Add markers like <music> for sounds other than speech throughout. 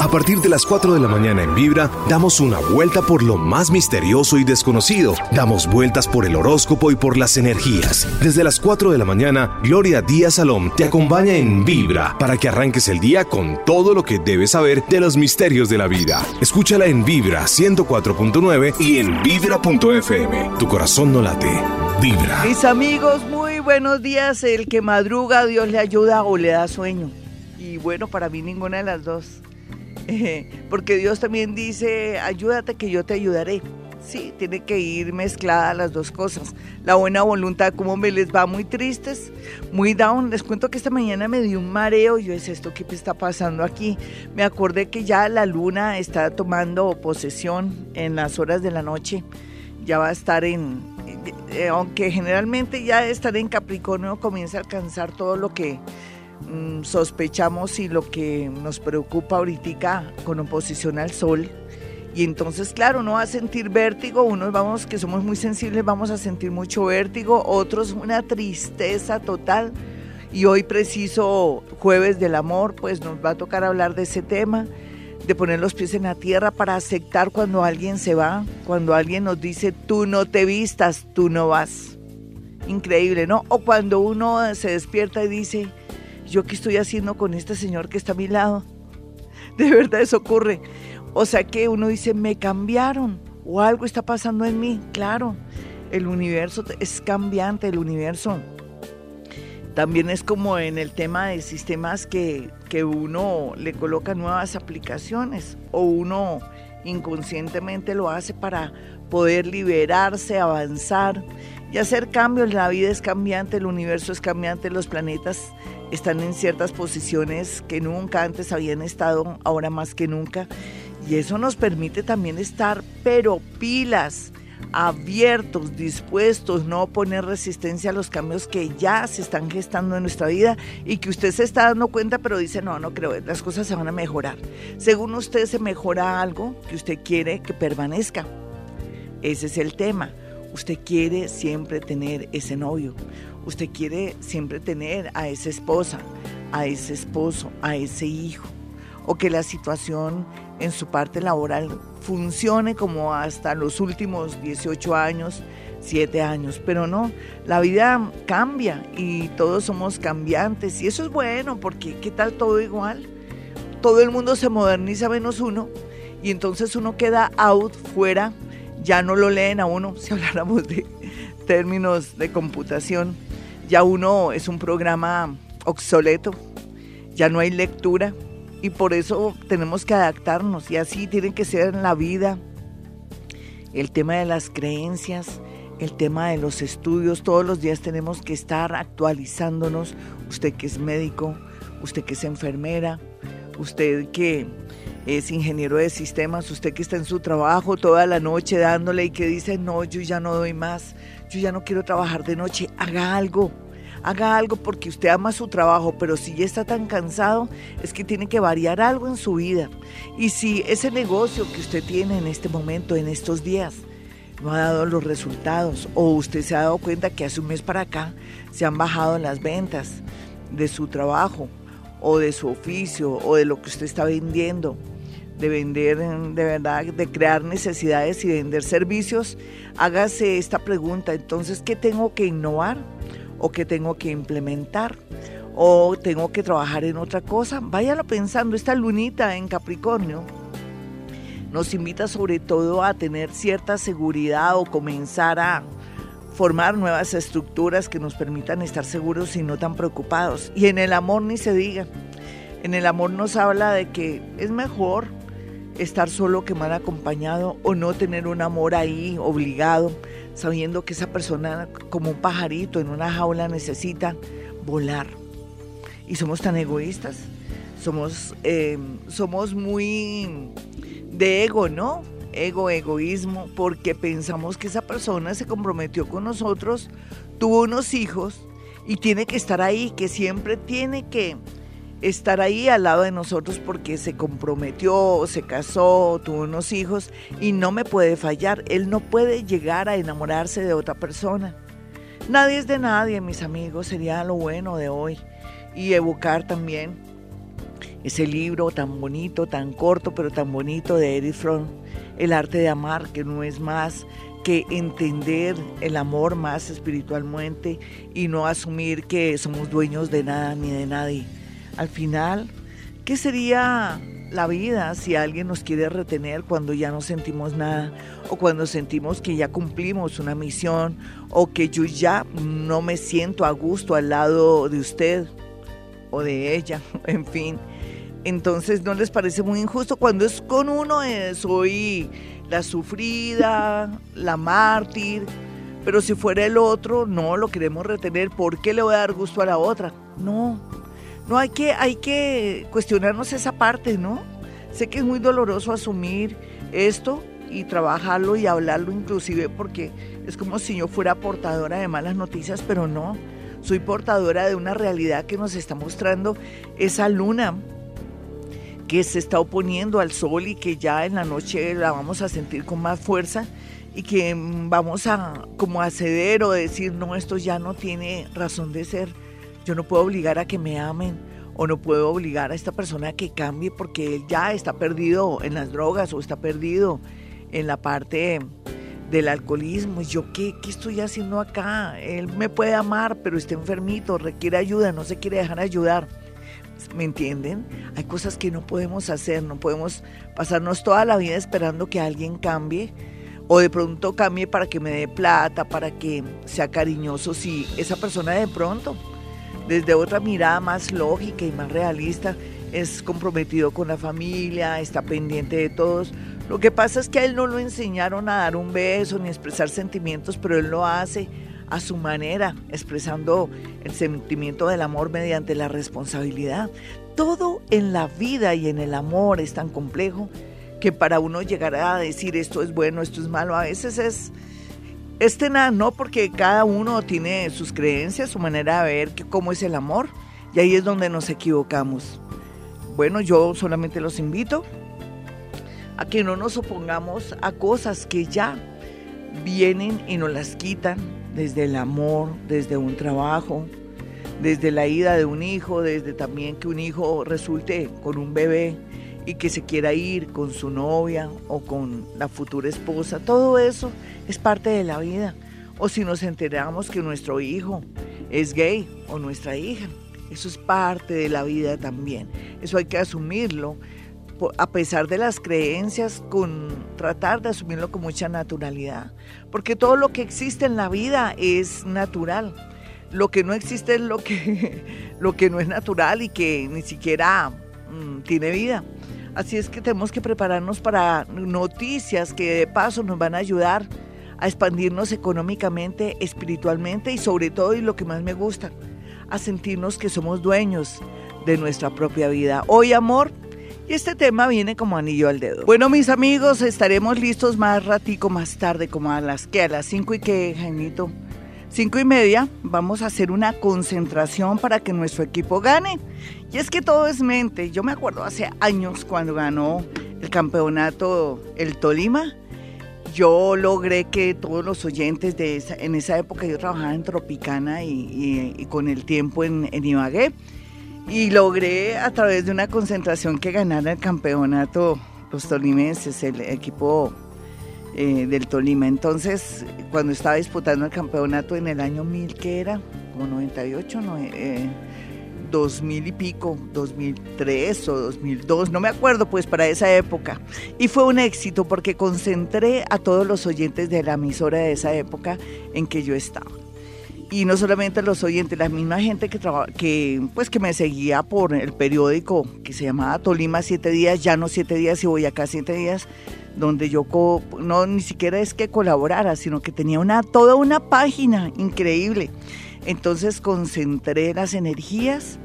A partir de las 4 de la mañana en Vibra, damos una vuelta por lo más misterioso y desconocido. Damos vueltas por el horóscopo y por las energías. Desde las 4 de la mañana, Gloria Díaz Salom te acompaña en Vibra para que arranques el día con todo lo que debes saber de los misterios de la vida. Escúchala en Vibra 104.9 y en Vibra.fm. Tu corazón no late. Vibra. Mis amigos, muy buenos días. El que madruga, Dios le ayuda o le da sueño. Y bueno, para mí ninguna de las dos. <laughs> porque Dios también dice, ayúdate que yo te ayudaré. Sí, tiene que ir mezclada las dos cosas. La buena voluntad, como me les va muy tristes, muy down. Les cuento que esta mañana me dio un mareo. Yo es esto que está pasando aquí. Me acordé que ya la luna está tomando posesión en las horas de la noche. Ya va a estar en, eh, aunque generalmente ya estar en Capricornio comienza a alcanzar todo lo que Mm, sospechamos y lo que nos preocupa ahorita con oposición al sol. Y entonces, claro, uno va a sentir vértigo, unos vamos que somos muy sensibles, vamos a sentir mucho vértigo, otros una tristeza total. Y hoy preciso jueves del amor, pues nos va a tocar hablar de ese tema, de poner los pies en la tierra para aceptar cuando alguien se va, cuando alguien nos dice, tú no te vistas, tú no vas. Increíble, ¿no? O cuando uno se despierta y dice, ¿yo qué estoy haciendo con este señor que está a mi lado? De verdad eso ocurre. O sea que uno dice, me cambiaron o algo está pasando en mí. Claro, el universo es cambiante, el universo también es como en el tema de sistemas que, que uno le coloca nuevas aplicaciones o uno inconscientemente lo hace para poder liberarse, avanzar y hacer cambios. La vida es cambiante, el universo es cambiante, los planetas están en ciertas posiciones que nunca antes habían estado, ahora más que nunca. Y eso nos permite también estar, pero pilas, abiertos, dispuestos, no poner resistencia a los cambios que ya se están gestando en nuestra vida y que usted se está dando cuenta, pero dice, no, no creo, las cosas se van a mejorar. Según usted se mejora algo que usted quiere que permanezca. Ese es el tema. Usted quiere siempre tener ese novio usted quiere siempre tener a esa esposa, a ese esposo, a ese hijo, o que la situación en su parte laboral funcione como hasta los últimos 18 años, 7 años, pero no, la vida cambia y todos somos cambiantes. Y eso es bueno porque ¿qué tal todo igual? Todo el mundo se moderniza menos uno y entonces uno queda out, fuera, ya no lo leen a uno, si <laughs> habláramos de términos de computación. Ya uno es un programa obsoleto, ya no hay lectura y por eso tenemos que adaptarnos y así tiene que ser en la vida. El tema de las creencias, el tema de los estudios, todos los días tenemos que estar actualizándonos. Usted que es médico, usted que es enfermera, usted que es ingeniero de sistemas, usted que está en su trabajo toda la noche dándole y que dice, no, yo ya no doy más, yo ya no quiero trabajar de noche, haga algo. Haga algo porque usted ama su trabajo, pero si ya está tan cansado, es que tiene que variar algo en su vida. Y si ese negocio que usted tiene en este momento, en estos días, no ha dado los resultados, o usted se ha dado cuenta que hace un mes para acá se han bajado las ventas de su trabajo, o de su oficio, o de lo que usted está vendiendo, de vender, de verdad, de crear necesidades y vender servicios, hágase esta pregunta. Entonces, ¿qué tengo que innovar? ¿O qué tengo que implementar? ¿O tengo que trabajar en otra cosa? Váyalo pensando, esta lunita en Capricornio nos invita sobre todo a tener cierta seguridad o comenzar a formar nuevas estructuras que nos permitan estar seguros y no tan preocupados. Y en el amor ni se diga. En el amor nos habla de que es mejor estar solo que mal acompañado o no tener un amor ahí obligado, sabiendo que esa persona como un pajarito en una jaula necesita volar. Y somos tan egoístas, somos, eh, somos muy de ego, ¿no? Ego, egoísmo, porque pensamos que esa persona se comprometió con nosotros, tuvo unos hijos y tiene que estar ahí, que siempre tiene que estar ahí al lado de nosotros porque se comprometió, se casó, tuvo unos hijos y no me puede fallar. Él no puede llegar a enamorarse de otra persona. Nadie es de nadie, mis amigos, sería lo bueno de hoy. Y evocar también ese libro tan bonito, tan corto, pero tan bonito de Edith Fromm, El arte de amar, que no es más que entender el amor más espiritualmente y no asumir que somos dueños de nada ni de nadie. Al final, ¿qué sería la vida si alguien nos quiere retener cuando ya no sentimos nada o cuando sentimos que ya cumplimos una misión o que yo ya no me siento a gusto al lado de usted o de ella, <laughs> en fin? Entonces, ¿no les parece muy injusto cuando es con uno? Soy la sufrida, la mártir, pero si fuera el otro, no lo queremos retener. ¿Por qué le voy a dar gusto a la otra? No, no hay que, hay que cuestionarnos esa parte, ¿no? Sé que es muy doloroso asumir esto y trabajarlo y hablarlo inclusive porque es como si yo fuera portadora de malas noticias, pero no, soy portadora de una realidad que nos está mostrando esa luna que se está oponiendo al sol y que ya en la noche la vamos a sentir con más fuerza y que vamos a como a ceder o decir, no, esto ya no tiene razón de ser. Yo no puedo obligar a que me amen o no puedo obligar a esta persona a que cambie porque él ya está perdido en las drogas o está perdido en la parte del alcoholismo. ¿Y yo qué, qué estoy haciendo acá? Él me puede amar, pero está enfermito, requiere ayuda, no se quiere dejar ayudar. ¿Me entienden? Hay cosas que no podemos hacer, no podemos pasarnos toda la vida esperando que alguien cambie o de pronto cambie para que me dé plata, para que sea cariñoso, si esa persona de pronto, desde otra mirada más lógica y más realista, es comprometido con la familia, está pendiente de todos. Lo que pasa es que a él no lo enseñaron a dar un beso ni expresar sentimientos, pero él lo hace a su manera, expresando el sentimiento del amor mediante la responsabilidad. Todo en la vida y en el amor es tan complejo que para uno llegar a decir esto es bueno, esto es malo, a veces es, es tenaz, ¿no? Porque cada uno tiene sus creencias, su manera de ver cómo es el amor, y ahí es donde nos equivocamos. Bueno, yo solamente los invito a que no nos opongamos a cosas que ya vienen y nos las quitan, desde el amor, desde un trabajo, desde la ida de un hijo, desde también que un hijo resulte con un bebé y que se quiera ir con su novia o con la futura esposa. Todo eso es parte de la vida. O si nos enteramos que nuestro hijo es gay o nuestra hija, eso es parte de la vida también. Eso hay que asumirlo a pesar de las creencias, con tratar de asumirlo con mucha naturalidad. Porque todo lo que existe en la vida es natural. Lo que no existe es lo que, <laughs> lo que no es natural y que ni siquiera mm, tiene vida. Así es que tenemos que prepararnos para noticias que de paso nos van a ayudar a expandirnos económicamente, espiritualmente y sobre todo, y lo que más me gusta, a sentirnos que somos dueños de nuestra propia vida. Hoy, amor, y este tema viene como anillo al dedo. Bueno, mis amigos, estaremos listos más ratico más tarde, como a las que a las cinco y que, Jaimito, cinco y media, vamos a hacer una concentración para que nuestro equipo gane. Y es que todo es mente. Yo me acuerdo hace años cuando ganó el campeonato el Tolima. Yo logré que todos los oyentes de esa, en esa época yo trabajaba en Tropicana y, con el tiempo en, Ibagué y logré a través de una concentración que ganara el campeonato los tolimenses, el equipo eh, del Tolima. Entonces, cuando estaba disputando el campeonato en el año 1000, que era como 98, no, eh, 2000 y pico, 2003 o 2002, no me acuerdo pues para esa época. Y fue un éxito porque concentré a todos los oyentes de la emisora de esa época en que yo estaba y no solamente los oyentes, la misma gente que, que, pues, que me seguía por el periódico que se llamaba Tolima Siete Días, ya no Siete Días y voy acá Siete Días, donde yo no ni siquiera es que colaborara, sino que tenía una, toda una página increíble. Entonces concentré las energías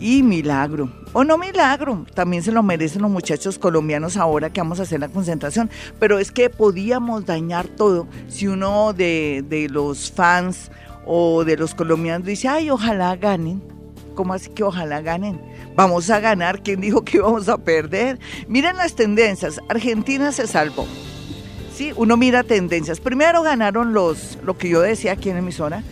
y milagro. O no milagro, también se lo merecen los muchachos colombianos ahora que vamos a hacer la concentración. Pero es que podíamos dañar todo si uno de, de los fans o de los colombianos dice, ay, ojalá ganen. ¿Cómo así que ojalá ganen? Vamos a ganar. ¿Quién dijo que íbamos a perder? Miren las tendencias. Argentina se salvó. Sí, uno mira tendencias. Primero ganaron los, lo que yo decía aquí en emisora,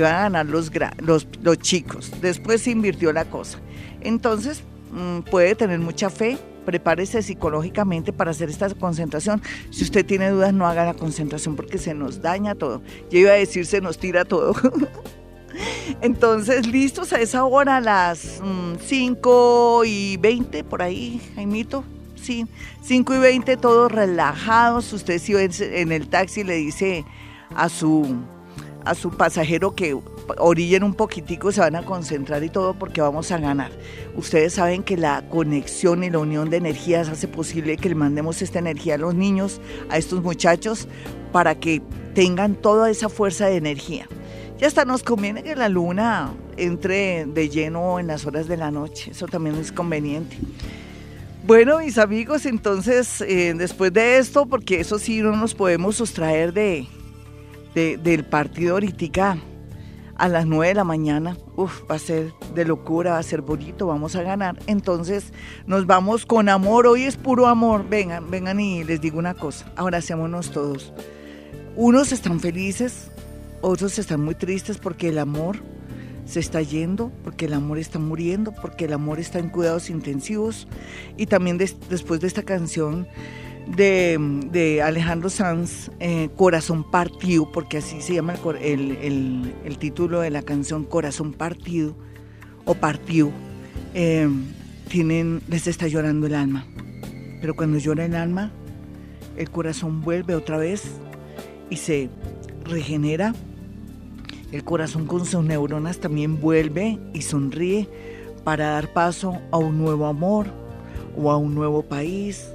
iban a ganar los, los, los chicos. Después se invirtió la cosa. Entonces, mm, puede tener mucha fe, prepárese psicológicamente para hacer esta concentración. Si usted tiene dudas, no haga la concentración porque se nos daña todo. Yo iba a decir, se nos tira todo. <laughs> Entonces, listos a esa hora, las 5 mm, y 20, por ahí, Jaimito. Sí, 5 y 20, todos relajados. Usted si en el taxi le dice a su, a su pasajero que orillen un poquitico, se van a concentrar y todo porque vamos a ganar. Ustedes saben que la conexión y la unión de energías hace posible que le mandemos esta energía a los niños, a estos muchachos, para que tengan toda esa fuerza de energía. Ya hasta nos conviene que la luna entre de lleno en las horas de la noche, eso también es conveniente. Bueno, mis amigos, entonces, eh, después de esto, porque eso sí no nos podemos sustraer de, del partido ahorita a las 9 de la mañana. Uf, va a ser de locura, va a ser bonito, vamos a ganar. Entonces nos vamos con amor, hoy es puro amor. Vengan, vengan y les digo una cosa, abracémonos todos. Unos están felices, otros están muy tristes porque el amor se está yendo, porque el amor está muriendo, porque el amor está en cuidados intensivos. Y también después de esta canción de, Alejandro Sanz, eh, Corazón Partido, porque así se llama el, el, título de la canción, Corazón Partido o Partido, eh, tienen, les está llorando el alma. Pero cuando llora el alma, el corazón vuelve otra vez y se regenera. El corazón con sus neuronas también vuelve y sonríe para dar paso a un nuevo amor o a un nuevo país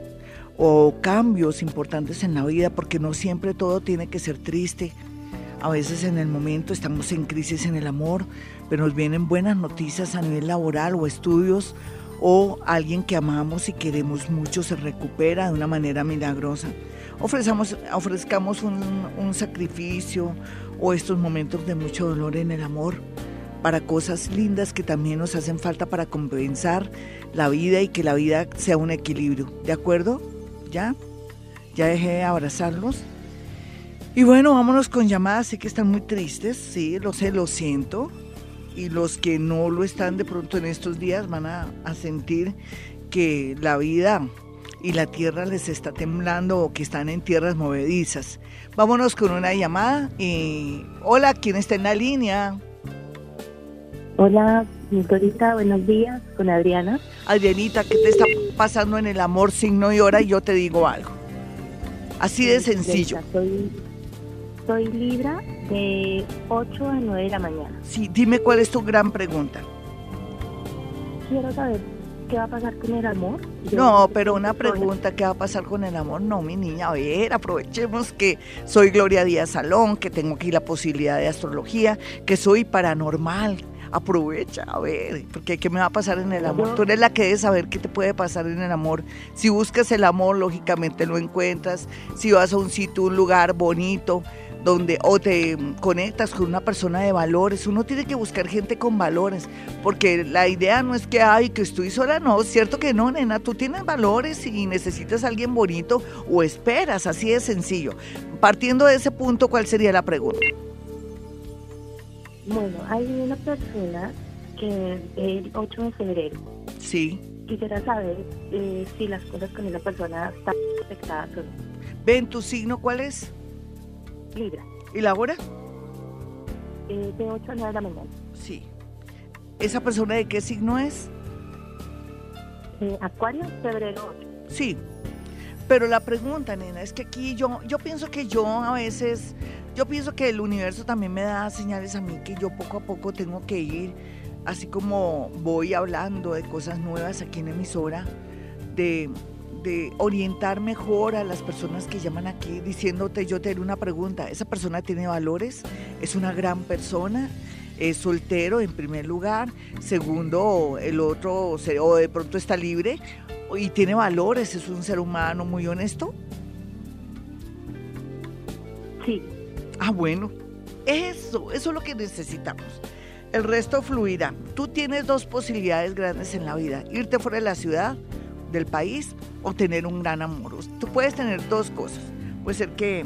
o cambios importantes en la vida, porque no siempre todo tiene que ser triste. A veces en el momento estamos en crisis en el amor, pero nos vienen buenas noticias a nivel laboral o estudios, o alguien que amamos y queremos mucho se recupera de una manera milagrosa. Ofrezcamos, ofrezcamos un, un sacrificio o estos momentos de mucho dolor en el amor para cosas lindas que también nos hacen falta para compensar la vida y que la vida sea un equilibrio. ¿De acuerdo? Ya, ya dejé de abrazarlos. Y bueno, vámonos con llamadas, sé que están muy tristes, sí, lo sé, lo siento. Y los que no lo están de pronto en estos días van a, a sentir que la vida y la tierra les está temblando o que están en tierras movedizas. Vámonos con una llamada y hola, ¿quién está en la línea? Hola, Dorita, buenos días, con Adriana. Adrianita, ¿qué te está pasando en el amor, signo y hora? Y yo te digo algo. Así de sencillo. Soy, soy Libra de 8 a 9 de la mañana. Sí, dime cuál es tu gran pregunta. Quiero saber qué va a pasar con el amor. no, pero una pregunta, ¿qué va a pasar con el amor? No, mi niña, a ver, aprovechemos que soy Gloria Díaz Salón, que tengo aquí la posibilidad de astrología, que soy paranormal, aprovecha, a ver, porque ¿qué me va a pasar en el amor? Tú eres la que debe saber qué te puede pasar en el amor. Si buscas el amor, lógicamente lo encuentras. Si vas a un sitio, un lugar bonito, donde o te conectas con una persona de valores. Uno tiene que buscar gente con valores, porque la idea no es que, ay, que estoy sola, no, es cierto que no, nena, tú tienes valores y necesitas a alguien bonito o esperas, así de sencillo. Partiendo de ese punto, ¿cuál sería la pregunta? Bueno, hay una persona que el 8 de febrero. Sí. Quisiera saber eh, si las cosas con esa persona están afectadas o no. ¿Ven tu signo cuál es? Libra. ¿Y la hora? Eh, de 8 a 9 de la mañana. Sí. ¿Esa persona de qué signo es? Eh, Acuario, febrero 8. Sí. Pero la pregunta, nena, es que aquí yo, yo pienso que yo a veces yo pienso que el universo también me da señales a mí que yo poco a poco tengo que ir, así como voy hablando de cosas nuevas aquí en emisora, de, orientar mejor a las personas que llaman aquí diciéndote, yo te haré una pregunta, ¿esa persona tiene valores? ¿Es una gran persona? es soltero en primer lugar, segundo, el otro o de pronto está libre y tiene valores, es un ser humano muy honesto. Sí, Ah, bueno, eso, eso es lo que necesitamos. El resto fluirá. Tú tienes dos posibilidades grandes en la vida, irte fuera de la ciudad, del país, o tener un gran amor. Tú puedes tener dos cosas. Puede ser que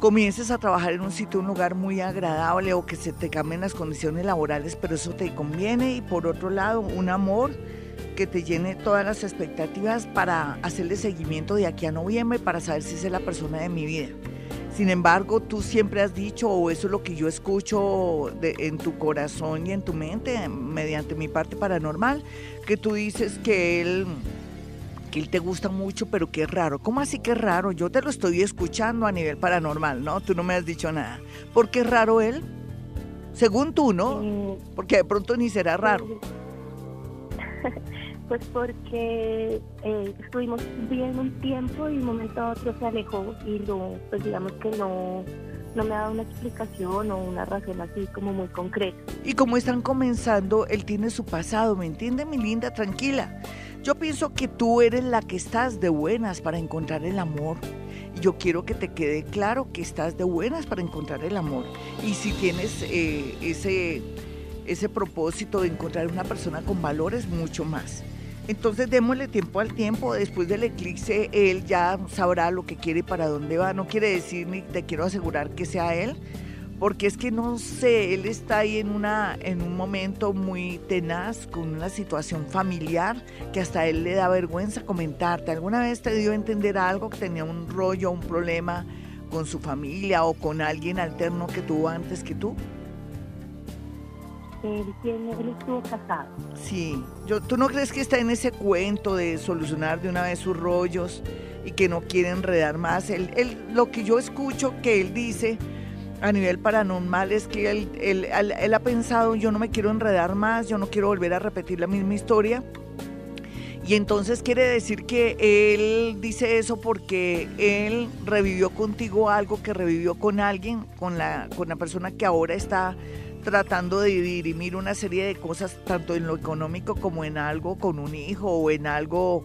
comiences a trabajar en un sitio, un lugar muy agradable o que se te cambien las condiciones laborales, pero eso te conviene. Y por otro lado, un amor que te llene todas las expectativas para hacerle seguimiento de aquí a noviembre para saber si es la persona de mi vida. Sin embargo, tú siempre has dicho, o eso es lo que yo escucho en tu corazón y en tu mente, mediante mi parte paranormal, que tú dices que él, que él te gusta mucho, pero que es raro. ¿Cómo así que es raro? Yo te lo estoy escuchando a nivel paranormal, ¿no? Tú no me has dicho nada. ¿Por qué es raro él? Según tú, ¿no? Mm. Porque de pronto ni será raro. <laughs> Pues porque eh, estuvimos bien un tiempo y un momento a otro se alejó y lo, pues digamos que no, no me ha dado una explicación o una razón así como muy concreta. Y como están comenzando, él tiene su pasado, ¿me entiende mi linda? Tranquila. Yo pienso que tú eres la que estás de buenas para encontrar el amor. Yo quiero que te quede claro que estás de buenas para encontrar el amor. Y si tienes eh, ese, ese propósito de encontrar una persona con valores, mucho más. Entonces démosle tiempo al tiempo, después del eclipse él ya sabrá lo que quiere y para dónde va. No quiere decir ni te quiero asegurar que sea él, porque es que no sé, él está ahí en, una, en un momento muy tenaz, con una situación familiar que hasta él le da vergüenza comentarte. ¿Alguna vez te dio a entender algo que tenía un rollo, un problema con su familia o con alguien alterno que tuvo antes que tú? Él, tiene, él estuvo casado. Sí, yo, ¿tú no crees que está en ese cuento de solucionar de una vez sus rollos y que no quiere enredar más? Él, él, lo que yo escucho que él dice a nivel paranormal es que él, él, él ha pensado, yo no me quiero enredar más, yo no quiero volver a repetir la misma historia. Y entonces quiere decir que él dice eso porque él revivió contigo algo que revivió con alguien, con la, con la persona que ahora está tratando de dirimir una serie de cosas, tanto en lo económico como en algo con un hijo o en algo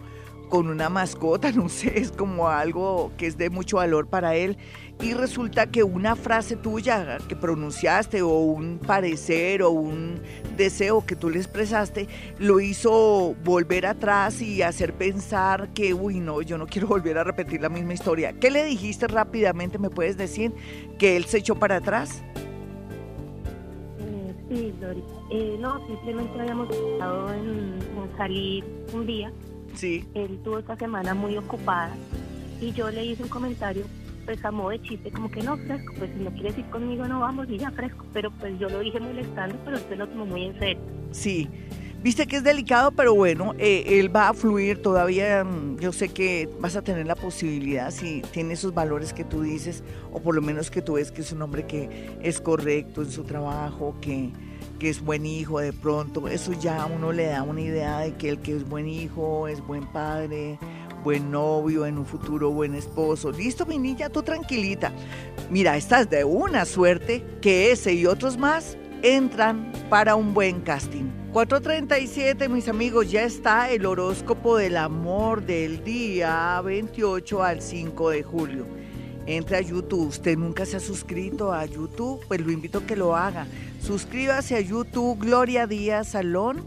con una mascota, <laughs> no sé, es como algo que es de mucho valor para él. Y resulta que una frase tuya que pronunciaste o un parecer o un deseo que tú le expresaste lo hizo volver atrás y hacer pensar que, uy, no, yo no quiero volver a repetir la misma historia. ¿Qué le dijiste rápidamente? ¿Me puedes decir que él se echó para atrás? Sí, Dori. Eh, no, simplemente habíamos estado en, salir un día. Sí. Él tuvo esta semana muy ocupada y yo le hice un comentario, pues a modo de chiste, como que no, fresco, pues si no quieres ir conmigo no vamos y ya fresco. Pero pues yo lo dije molestando, pero se lo tomó muy en serio. Sí. Viste que es delicado, pero bueno, eh, él va a fluir todavía. Mm, yo sé que vas a tener la posibilidad, si tiene esos valores que tú dices, o por lo menos que tú ves que es un hombre que es correcto en su trabajo, que, que es buen hijo de pronto. Eso ya a uno le da una idea de que el que es buen hijo, es buen padre, buen novio, en un futuro buen esposo. Listo, mi niña, tú tranquilita. Mira, estás de una suerte que ese y otros más entran para un buen casting. 437, mis amigos, ya está el horóscopo del amor del día 28 al 5 de julio. Entre a YouTube. Usted nunca se ha suscrito a YouTube, pues lo invito a que lo haga. Suscríbase a YouTube Gloria Díaz Salón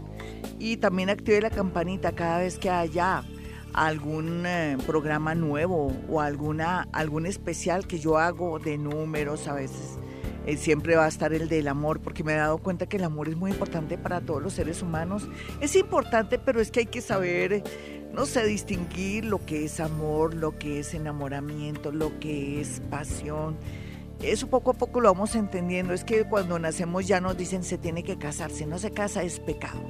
y también active la campanita cada vez que haya algún eh, programa nuevo o alguna algún especial que yo hago de números a veces eh, siempre va a estar el del amor, porque me he dado cuenta que el amor es muy importante para todos los seres humanos. Es importante, pero es que hay que saber, no sé, distinguir lo que es amor, lo que es enamoramiento, lo que es pasión. Eso poco a poco lo vamos entendiendo. Es que cuando nacemos ya nos dicen se tiene que casar. Si no se casa es pecado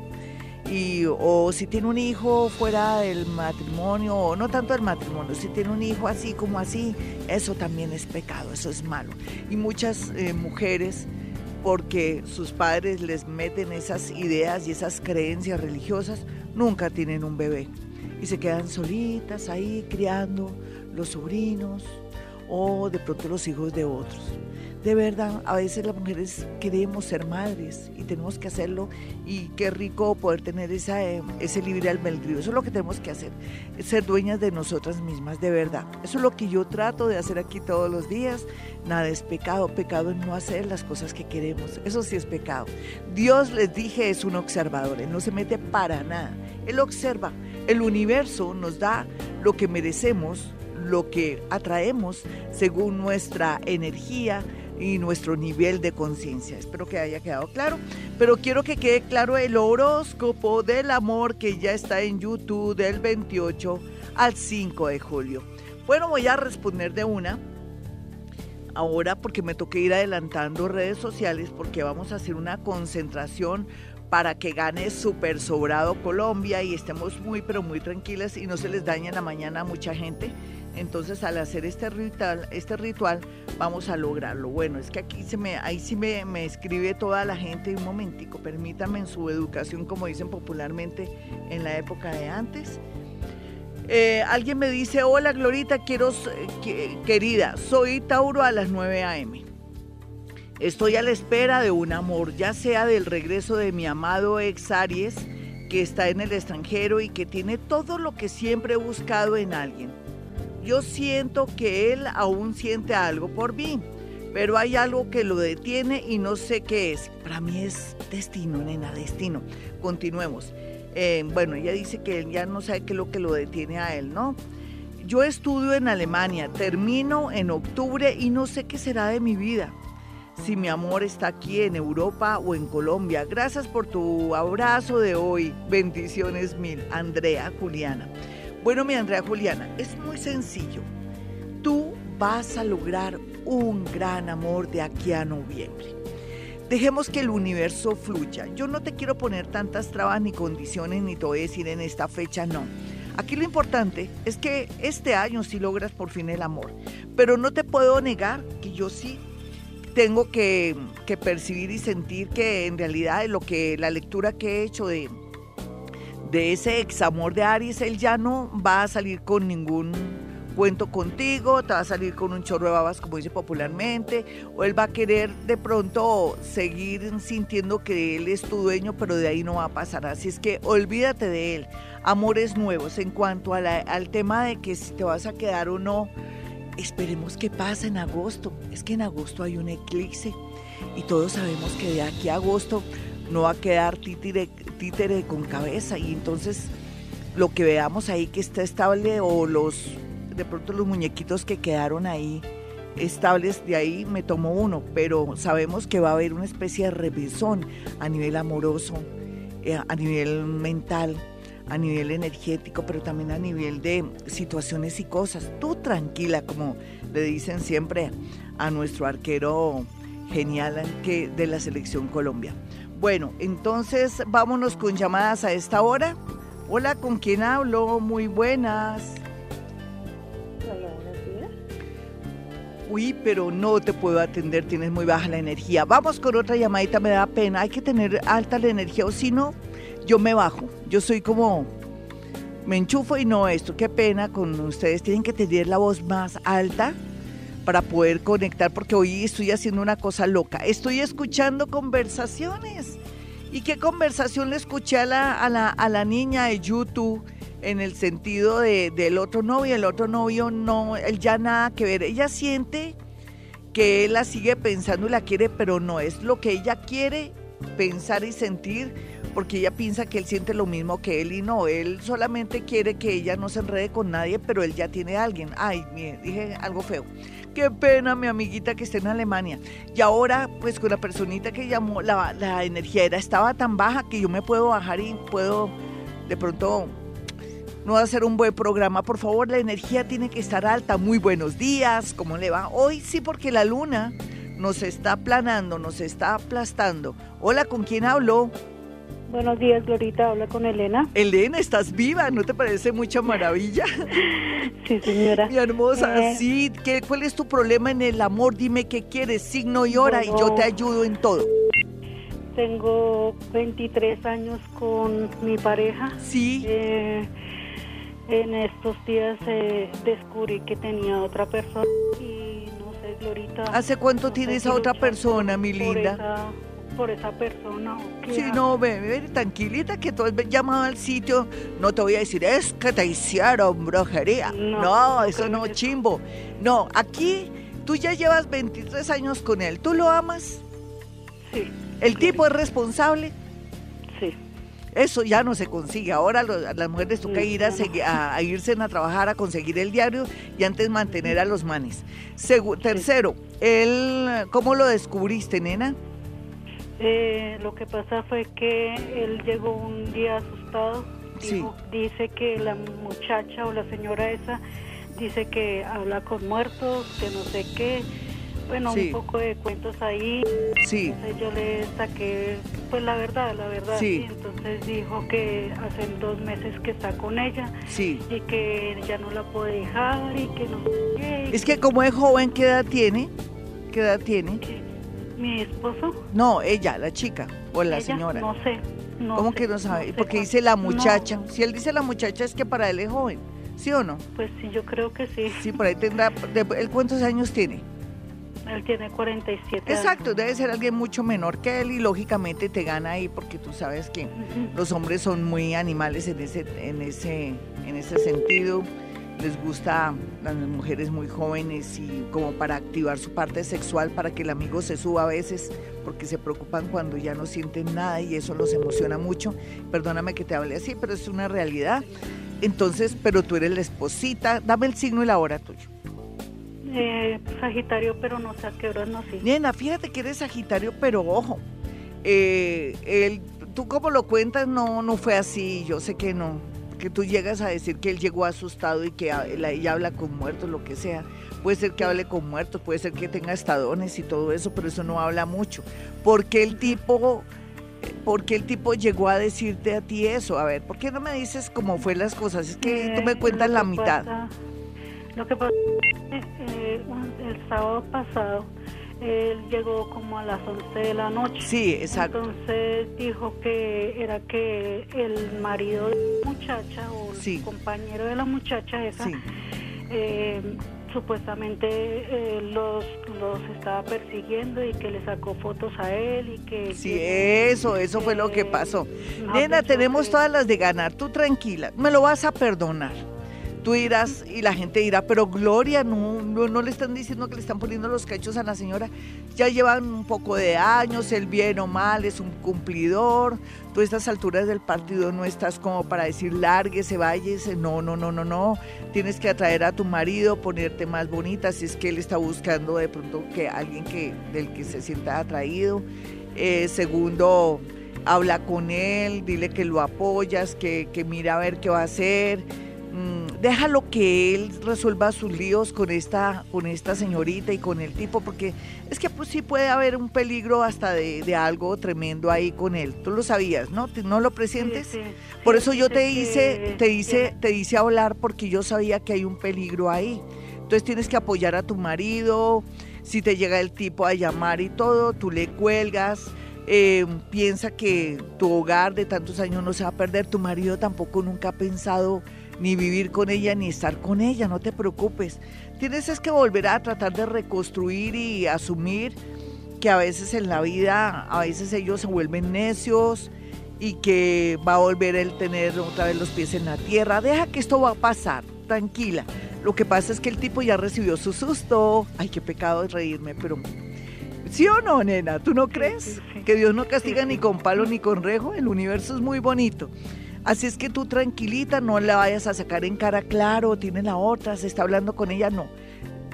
y o si tiene un hijo fuera del matrimonio o no tanto del matrimonio, si tiene un hijo así como así, eso también es pecado, eso es malo. Y muchas eh, mujeres porque sus padres les meten esas ideas y esas creencias religiosas, nunca tienen un bebé y se quedan solitas ahí criando los sobrinos o de pronto los hijos de otros. De verdad, a veces las mujeres queremos ser madres y tenemos que hacerlo y qué rico poder tener esa, eh, ese libre albedrío. Eso es lo que tenemos que hacer, ser dueñas de nosotras mismas, de verdad. Eso es lo que yo trato de hacer aquí todos los días. Nada es pecado, pecado es no hacer las cosas que queremos. Eso sí es pecado. Dios, les dije, es un observador, Él no se mete para nada. Él observa. El universo nos da lo que merecemos, lo que atraemos según nuestra energía, y nuestro nivel de conciencia. Espero que haya quedado claro, pero quiero que quede claro el horóscopo del amor que ya está en YouTube del 28 al 5 de julio. Bueno, voy a responder de una ahora porque me toqué ir adelantando redes sociales porque vamos a hacer una concentración para que gane súper sobrado Colombia y estemos muy pero muy tranquilas y no se les dañe en la mañana a mucha gente. Entonces al hacer este ritual, este ritual vamos a lograrlo. Bueno, es que aquí se me, ahí sí me, me escribe toda la gente, un momentico, permítame en su educación, como dicen popularmente en la época de antes. Eh, alguien me dice, hola Glorita, quiero, querida, soy Tauro a las 9 a.m. Estoy a la espera de un amor, ya sea del regreso de mi amado ex Aries, que está en el extranjero y que tiene todo lo que siempre he buscado en alguien. Yo siento que él aún siente algo por mí, pero hay algo que lo detiene y no sé qué es. Para mí es destino, nena, destino. Continuemos. Eh, bueno, ella dice que él ya no sabe qué es lo que lo detiene a él, ¿no? Yo estudio en Alemania, termino en octubre y no sé qué será de mi vida. Si mi amor está aquí en Europa o en Colombia. Gracias por tu abrazo de hoy. Bendiciones mil. Andrea Juliana. Bueno, mi Andrea Juliana, es muy sencillo. Tú vas a lograr un gran amor de aquí a noviembre. Dejemos que el universo fluya. Yo no te quiero poner tantas trabas ni condiciones ni te voy a decir en esta fecha no. Aquí lo importante es que este año sí logras por fin el amor. Pero no te puedo negar que yo sí tengo que, percibir y sentir que en realidad lo que la lectura que he hecho de, de ese ex amor de Aries, él ya no va a salir con ningún cuento contigo, te va a salir con un chorro de babas, como dice popularmente, o él va a querer de pronto seguir sintiendo que él es tu dueño, pero de ahí no va a pasar. Así es que olvídate de él. Amores nuevos. En cuanto al tema de que si te vas a quedar o no, esperemos que pase en agosto. Es que en agosto hay un eclipse y todos sabemos que de aquí a agosto no va a quedar títere, con cabeza y entonces lo que veamos ahí que está estable o los de pronto los muñequitos que quedaron ahí estables, de ahí me tomo uno, pero sabemos que va a haber una especie de revisión a nivel amoroso, eh, a nivel mental, a nivel energético, pero también a nivel de situaciones y cosas. Tú tranquila, como le dicen siempre a nuestro arquero genial que de la selección Colombia. Bueno, entonces vámonos con llamadas a esta hora. Hola, ¿con quién hablo? Muy buenas. Uy, pero no te puedo atender, tienes muy baja la energía. Vamos con otra llamadita, me da pena. Hay que tener alta la energía o si no, yo me bajo. Yo soy como, me enchufo y no esto. Qué pena con ustedes. Tienen que tener la voz más alta para poder conectar porque hoy estoy haciendo una cosa loca. Estoy escuchando conversaciones. ¿Y qué conversación le escuché a la, a la, a la niña de YouTube? en el sentido de, del otro novio, el otro novio no, él ya nada que ver, ella siente que él la sigue pensando y la quiere, pero no es lo que ella quiere pensar y sentir, porque ella piensa que él siente lo mismo que él y no, él solamente quiere que ella no se enrede con nadie, pero él ya tiene a alguien. Ay, dije algo feo. Qué pena, mi amiguita que está en Alemania. Y ahora, pues con la personita que llamó, la, la energía era, estaba tan baja que yo me puedo bajar y puedo de pronto no ser un buen programa. Por favor, la energía tiene que estar alta. Muy buenos días, ¿cómo le va? Hoy sí, porque la luna nos está aplanando, nos está aplastando. Hola, ¿con quién hablo? Buenos días, Glorita. Habla con Elena. Elena, ¿estás viva? ¿No te parece mucha maravilla? <laughs> sí, señora. Mi hermosa, eh. sí. ¿Qué, ¿Cuál es tu problema en el amor? Dime qué quieres, signo y hora, y yo te ayudo en todo. Tengo 23 años con mi pareja. Sí. Eh, en estos días eh, descubrí que tenía otra persona y no sé, Glorita. ¿Hace cuánto tienes a otra persona, mi linda? Por esa persona. sí, no, bebé, tranquilita que tú has llamado al sitio. No te voy a decir, es que te hicieron brujería. No, eso no, chimbo. No, aquí tú ya llevas 23 años con él. ¿Tú lo amas? Sí. ¿El tipo es responsable? Sí. Eso ya no se consigue. Ahora las mujeres toca ir a, irse a trabajar, a conseguir el diario y antes mantener a los manes. tercero, él, ¿cómo lo descubriste, nena? Eh, lo que pasa fue que él llegó un día asustado. Dice que la muchacha o la señora esa dice que habla con muertos, que no sé qué bueno, un poco de cuentos ahí. Sí. Entonces yo le saqué, pues la verdad, la verdad. Sí. Entonces dijo que hace dos meses que está con ella. Sí. Y que ya no la puede dejar y que no Es que como es joven, ¿qué edad tiene? ¿Qué edad tiene? ¿Mi esposo? No, ella, la chica o la señora. No sé. ¿Cómo que no sabe? Porque dice la muchacha. Si él dice la muchacha es que para él es joven. ¿Sí o no? Pues sí, yo creo que sí. Sí, por ahí tendrá. ¿Él cuántos años tiene? Él tiene 47 Exacto, debe ser alguien mucho menor que él y lógicamente te gana ahí porque tú sabes que los hombres son muy animales en ese, en ese, en ese sentido. Les gusta las mujeres muy jóvenes y como para activar su parte sexual para que el amigo se suba a veces porque se preocupan cuando ya no sienten nada y eso los emociona mucho. Perdóname que te hable así, pero es una realidad. Entonces, pero tú eres la esposita, dame el signo y la hora tuyo. Eh, sagitario, pero no sé a qué horas nací. Nena, fíjate que eres Sagitario, pero ojo, eh, el, tú como lo cuentas no, no fue así, yo sé que no, que tú llegas a decir que él llegó asustado y que ella habla con muertos, lo que sea. Puede ser que hable con muertos, puede ser que tenga estadones y todo eso, pero eso no habla mucho. Porque el tipo, porque el tipo llegó a decirte a ti eso? A ver, ¿por qué no me dices cómo fue las cosas? Es que tú me cuentas la mitad. Lo que pasa es que eh, el sábado pasado él llegó como a las 11 de la noche. Sí, exacto. Entonces dijo que era que el marido de la muchacha o el compañero de la muchacha esa eh, supuestamente eh, los, los estaba persiguiendo y que le sacó fotos a él y que... Sí, eso, eso fue lo que pasó. Nena, tenemos todas las de ganar, tú tranquila, me lo vas a perdonar tú irás y la gente dirá, pero Gloria, no, no, le están diciendo que le están poniendo los cachos a la señora. Ya llevan un poco de años, el bien o mal es un cumplidor. Tú a estas alturas del partido no estás como para decir lárguese, váyese. No, no, no, no, no. Tienes que atraer a tu marido, ponerte más bonita si es que él está buscando de pronto que alguien que, del que se sienta atraído. Eh, segundo, habla con él, dile que lo apoyas, que, que mira a ver qué va a hacer Mm, déjalo que él resuelva sus líos con esta, con esta señorita y con el tipo, porque es que pues sí puede haber un peligro hasta de, algo tremendo ahí con él. Tú lo sabías, ¿no? ¿No lo presientes? Por eso yo te hice, te hice, te hice hablar porque yo sabía que hay un peligro ahí. Entonces tienes que apoyar a tu marido. Si te llega el tipo a llamar y todo, tú le cuelgas. Eh, piensa que tu hogar de tantos años no se va a perder. Tu marido tampoco nunca ha pensado ni vivir con ella, ni estar con ella, no te preocupes. Tienes es que volver a tratar de reconstruir y asumir que a veces en la vida, a veces ellos se vuelven necios y que va a volver el tener otra vez los pies en la tierra. Deja que esto va a pasar, tranquila. Lo que pasa es que el tipo ya recibió su susto. Ay, qué pecado es reírme, pero... ¿Sí o no, nena? ¿Tú no crees? Que Dios no castiga ni con palo ni con rejo. El universo es muy bonito. Así es que tú tranquilita, no la vayas a sacar en cara claro, tiene la otra, se está hablando con ella, no.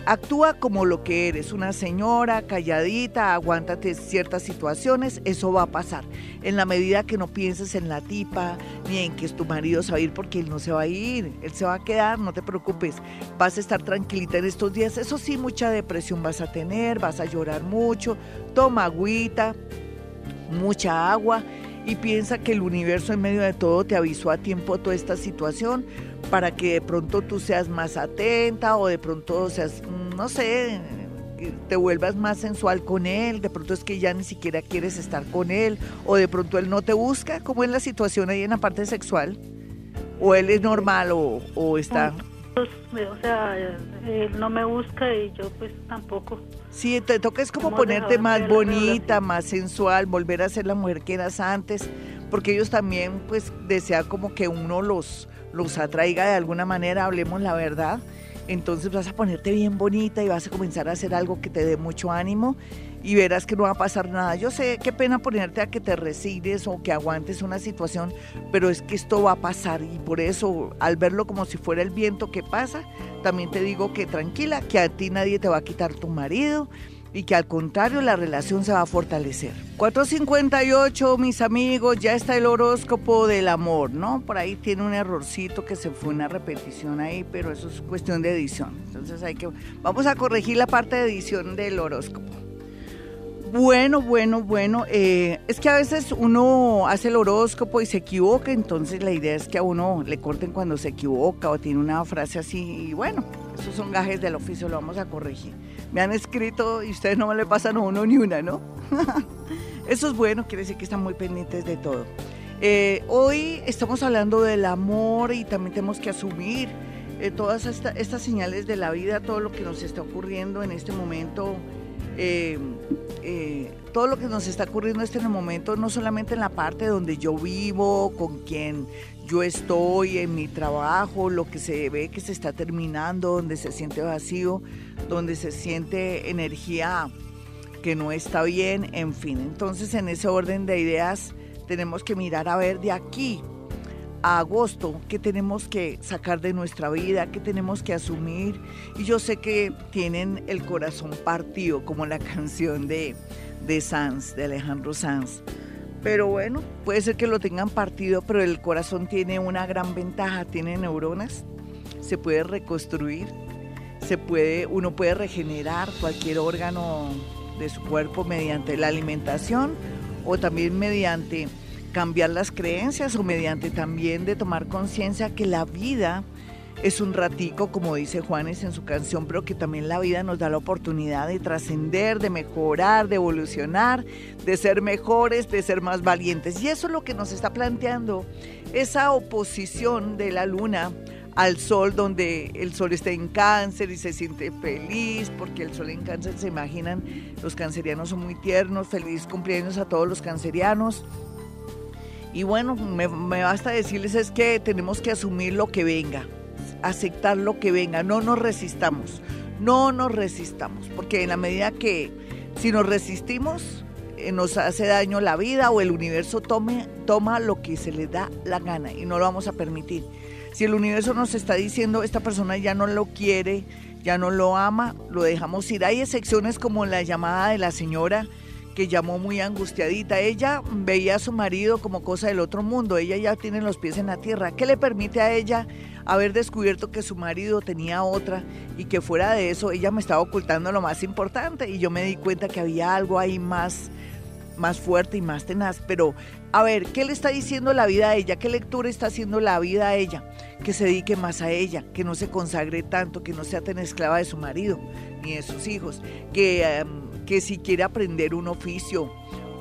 Actúa como lo que eres, una señora calladita, aguántate ciertas situaciones, eso va a pasar. En la medida que no pienses en la tipa, ni en que tu marido se va a ir porque él no se va a ir, él se va a quedar, no te preocupes, vas a estar tranquilita en estos días. Eso sí, mucha depresión vas a tener, vas a llorar mucho, toma agüita, mucha agua y piensa que el universo en medio de todo te avisó a tiempo toda esta situación para que de pronto tú seas más atenta o de pronto seas, mm, no sé, te vuelvas más sensual con él, de pronto es que ya ni siquiera quieres estar con él o de pronto él no te busca, ¿cómo es la situación ahí en la parte sexual? ¿O él es normal o, o está... Pues, o sea, él no me busca y yo pues tampoco. Sí, te toca es como ponerte más bonita, más sensual, volver a ser la mujer que eras antes, porque ellos también pues desean como que uno los, los atraiga de alguna manera, hablemos la verdad. entonces vas a ponerte bien bonita y vas a comenzar a hacer algo que te dé mucho ánimo y verás que no va a pasar nada. Yo sé qué pena ponerte a que te resignes o que aguantes una situación, pero es que esto va a pasar y por eso al verlo como si fuera el viento que pasa, también te digo que tranquila, que a ti nadie te va a quitar tu marido y que al contrario la relación se va a fortalecer. 458, mis amigos, ya está el horóscopo del amor, ¿no? Por ahí tiene un errorcito que se fue una repetición ahí, pero eso es cuestión de edición. Entonces hay que vamos a corregir la parte de edición del horóscopo. Bueno, bueno, bueno. Eh, es que a veces uno hace el horóscopo y se equivoca, entonces la idea es que a uno le corten cuando se equivoca o tiene una frase así. Y bueno, esos son gajes del oficio, lo vamos a corregir. Me han escrito y ustedes no me le pasan a uno ni una, ¿no? <laughs> Eso es bueno, quiere decir que están muy pendientes de todo. Eh, hoy estamos hablando del amor y también tenemos que asumir eh, todas estas señales de la vida, todo lo que nos está ocurriendo en este momento eh, eh, todo lo que nos está ocurriendo este en el momento, no solamente en la parte donde yo vivo, con quien yo estoy, en mi trabajo, lo que se ve que se está terminando, donde se siente vacío, donde se siente energía que no está bien, en fin. Entonces en ese orden de ideas tenemos que mirar a ver de aquí agosto, qué tenemos que sacar de nuestra vida, qué tenemos que asumir. Y yo sé que tienen el corazón partido, como la <laughs> canción de, de Sanz, de Alejandro Sanz. Pero bueno, puede ser que lo tengan partido, pero el corazón tiene una gran ventaja, tiene neuronas, se puede reconstruir, se puede, uno puede regenerar cualquier órgano de su cuerpo mediante la alimentación o también mediante cambiar las creencias o mediante también de tomar conciencia que la vida es un ratico, como dice Juanes en su canción, pero que también la vida nos da la oportunidad de trascender, de mejorar, de evolucionar, de ser mejores, de ser más valientes. Y eso es lo que nos está planteando esa oposición de la luna al sol, donde el sol está en cáncer y se siente feliz, porque el sol en cáncer, se imaginan, los cancerianos son muy tiernos, feliz cumpleaños a todos los cancerianos. Y bueno, me, basta decirles es que tenemos que asumir lo que venga, aceptar lo que venga, no nos resistamos, no nos resistamos, porque en la medida que si nos resistimos, eh, nos hace daño la vida o el universo tome, toma lo que se le da la gana y no lo vamos a permitir. Si el universo nos está diciendo esta persona ya no lo quiere, ya no lo ama, lo dejamos ir. Hay excepciones como la llamada de la señora que llamó muy angustiadita. Ella veía a su marido como cosa del otro mundo, ella ya tiene los pies en la tierra. ¿Qué le permite a ella haber descubierto que su marido tenía otra y que fuera de eso ella me estaba ocultando lo más importante y yo me di cuenta que había algo ahí más más fuerte y más tenaz, pero a ver, ¿qué le está diciendo la vida a ella? ¿Qué lectura está haciendo la vida a ella? Que se dedique más a ella, que no se consagre tanto, que no sea tan esclava de su marido ni de sus hijos, que em, que si quiere aprender un oficio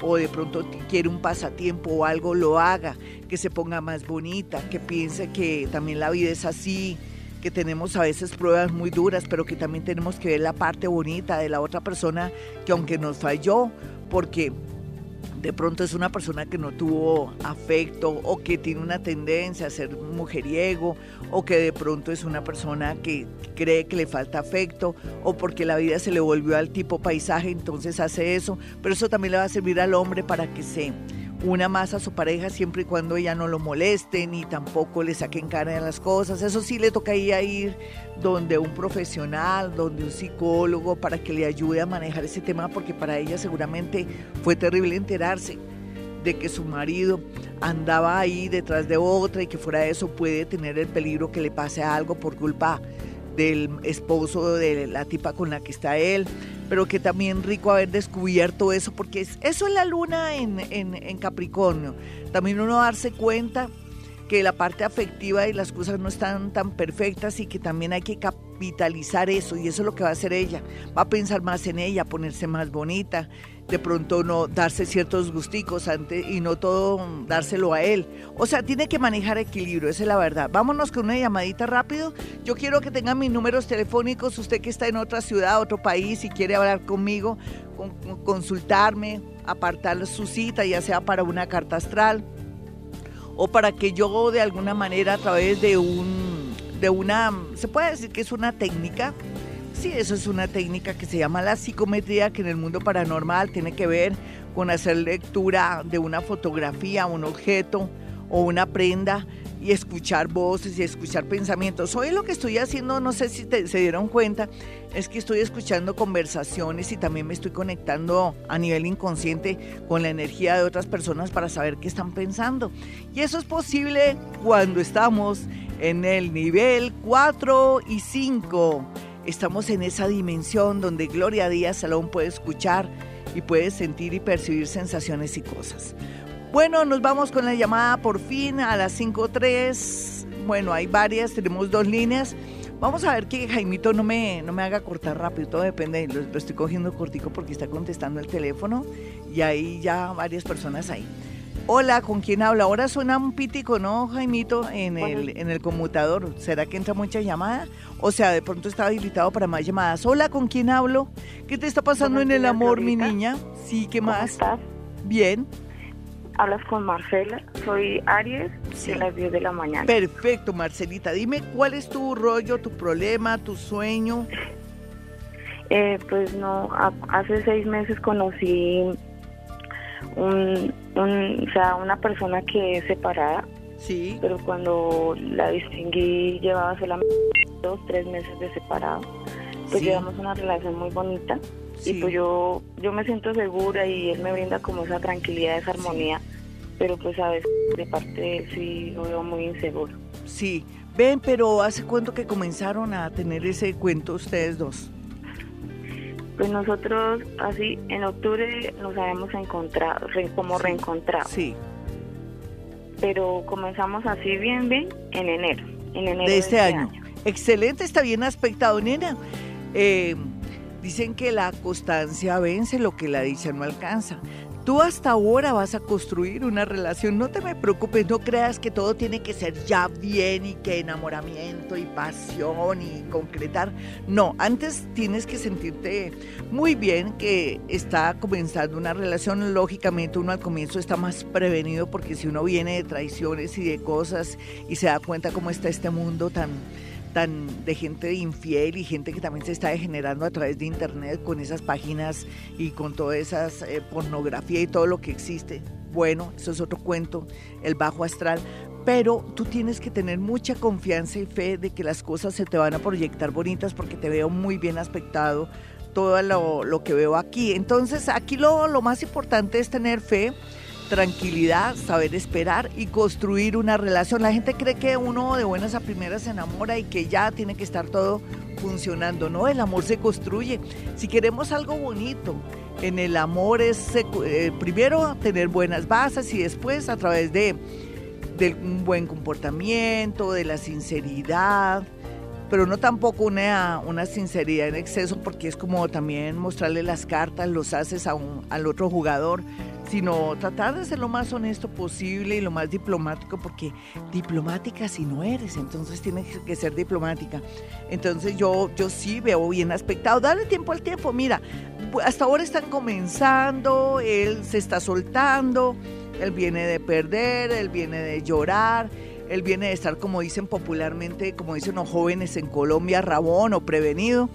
o de pronto quiere un pasatiempo o algo, lo haga, que se ponga más bonita, que piense que también la vida es así, que tenemos a veces pruebas muy duras, pero que también tenemos que ver la parte bonita de la otra persona que aunque nos falló, porque de pronto es una persona que no tuvo afecto o que tiene una tendencia a ser mujeriego o que de pronto es una persona que cree que le falta afecto o porque la vida se le volvió al tipo paisaje, entonces hace eso, pero eso también le va a servir al hombre para que se una más a su pareja siempre y cuando ella no lo moleste ni tampoco le saquen cara de las cosas. Eso sí le toca ir donde un profesional, donde un psicólogo para que le ayude a manejar ese tema porque para ella seguramente fue terrible enterarse de que su marido andaba ahí detrás de otra y que fuera de eso puede tener el peligro que le pase algo por culpa del esposo de la tipa con la que está él, pero que también rico haber descubierto eso, porque es, eso es la luna en, en Capricornio. También uno darse cuenta que la parte afectiva y las cosas no están tan perfectas y que también hay que capitalizar eso y eso es lo que va a hacer ella. Va a pensar más en ella, ponerse más bonita, de pronto no darse ciertos gusticos antes y no todo dárselo a él. O sea, tiene que manejar equilibrio, esa es la verdad. Vámonos con una llamadita rápido. Yo quiero que tengan mis números telefónicos, usted que está en otra ciudad, otro país y quiere hablar conmigo, consultarme, apartar su cita, ya sea para una carta astral o para que yo de alguna manera a través de un de una, se puede decir que es una técnica, sí, eso es una técnica que se llama la psicometría, que en el mundo paranormal tiene que ver con hacer lectura de una fotografía, un objeto o una prenda y escuchar voces y escuchar pensamientos. Hoy lo que estoy haciendo, no sé si se dieron cuenta, es que estoy escuchando conversaciones y también me estoy conectando a nivel inconsciente con la energía de otras personas para saber qué están pensando. Y eso es posible cuando estamos en el nivel 4 y 5. Estamos en esa dimensión donde Gloria Díaz Salón puede escuchar y puede sentir y percibir sensaciones y cosas. Bueno, nos vamos con la llamada por fin a las 5.3. Bueno, hay varias, tenemos dos líneas. Vamos a ver que Jaimito no me, no me haga cortar rápido, todo depende, lo, estoy cogiendo cortico porque está contestando el teléfono y hay ya varias personas ahí. Hola, ¿con quién habla? Ahora suena un pítico, ¿no, Jaimito, en el, en el conmutador? ¿Será que entra mucha llamada? O sea, de pronto está habilitado para más llamadas. Hola, ¿con quién hablo? ¿Qué te está pasando en el amor, mi niña? Sí, ¿qué más? ¿Cómo estás? Bien. Hablas con Marcela, soy Aries, sí. a las 10 de la mañana. Perfecto, Marcelita. Dime cuál es tu rollo, tu problema, tu sueño. Eh, pues no, hace seis meses conocí un, o sea, una persona que es separada. Sí. Pero cuando la distinguí llevaba solamente dos, tres meses de separado. Pues llevamos una relación muy bonita y pues yo, yo me siento segura y él me brinda como esa tranquilidad, esa armonía, pero pues a veces de parte de él sí lo veo muy inseguro. Sí, ven, pero ¿hace cuánto que comenzaron a tener ese cuento ustedes dos? Pues nosotros así en octubre nos habíamos encontrado, como reencontrado. Sí. Pero comenzamos así bien, bien en enero. En enero de este, este año. Excelente, está bien aspectado, nena. Eh, Dicen que la constancia vence lo que la dicha no alcanza. Tú hasta ahora vas a construir una relación, no te me preocupes, no creas que todo tiene que ser ya bien y que enamoramiento y pasión y concretar. No, antes tienes que sentirte muy bien que está comenzando una relación. Lógicamente uno al comienzo está más prevenido porque si uno viene de traiciones y de cosas y se da cuenta cómo está este mundo tan tan de gente infiel y gente que también se está degenerando a través de internet con esas páginas y con todas esas eh, pornografía y todo lo que existe. Bueno, eso es otro cuento, el bajo astral, pero tú tienes que tener mucha confianza y fe de que las cosas se te van a proyectar bonitas porque te veo muy bien aspectado todo lo, lo que veo aquí. Entonces aquí lo, lo más importante es tener fe tranquilidad, saber esperar y construir una relación. La gente cree que uno de buenas a primeras se enamora y que ya tiene que estar todo funcionando. No, el amor se construye. Si queremos algo bonito, en el amor es eh, primero tener buenas bases y después a través de, de un buen comportamiento, de la sinceridad, pero no tampoco una, una sinceridad en exceso porque es como también mostrarle las cartas, los haces a un, al otro jugador sino tratar de ser lo más honesto posible y lo más diplomático, porque diplomática si no eres, entonces tienes que ser diplomática. Entonces yo, yo sí veo bien aspectado, dale tiempo al tiempo, mira, hasta ahora están comenzando, él se está soltando, él viene de perder, él viene de llorar, él viene de estar, como dicen popularmente, como dicen los jóvenes en Colombia, rabón o prevenido.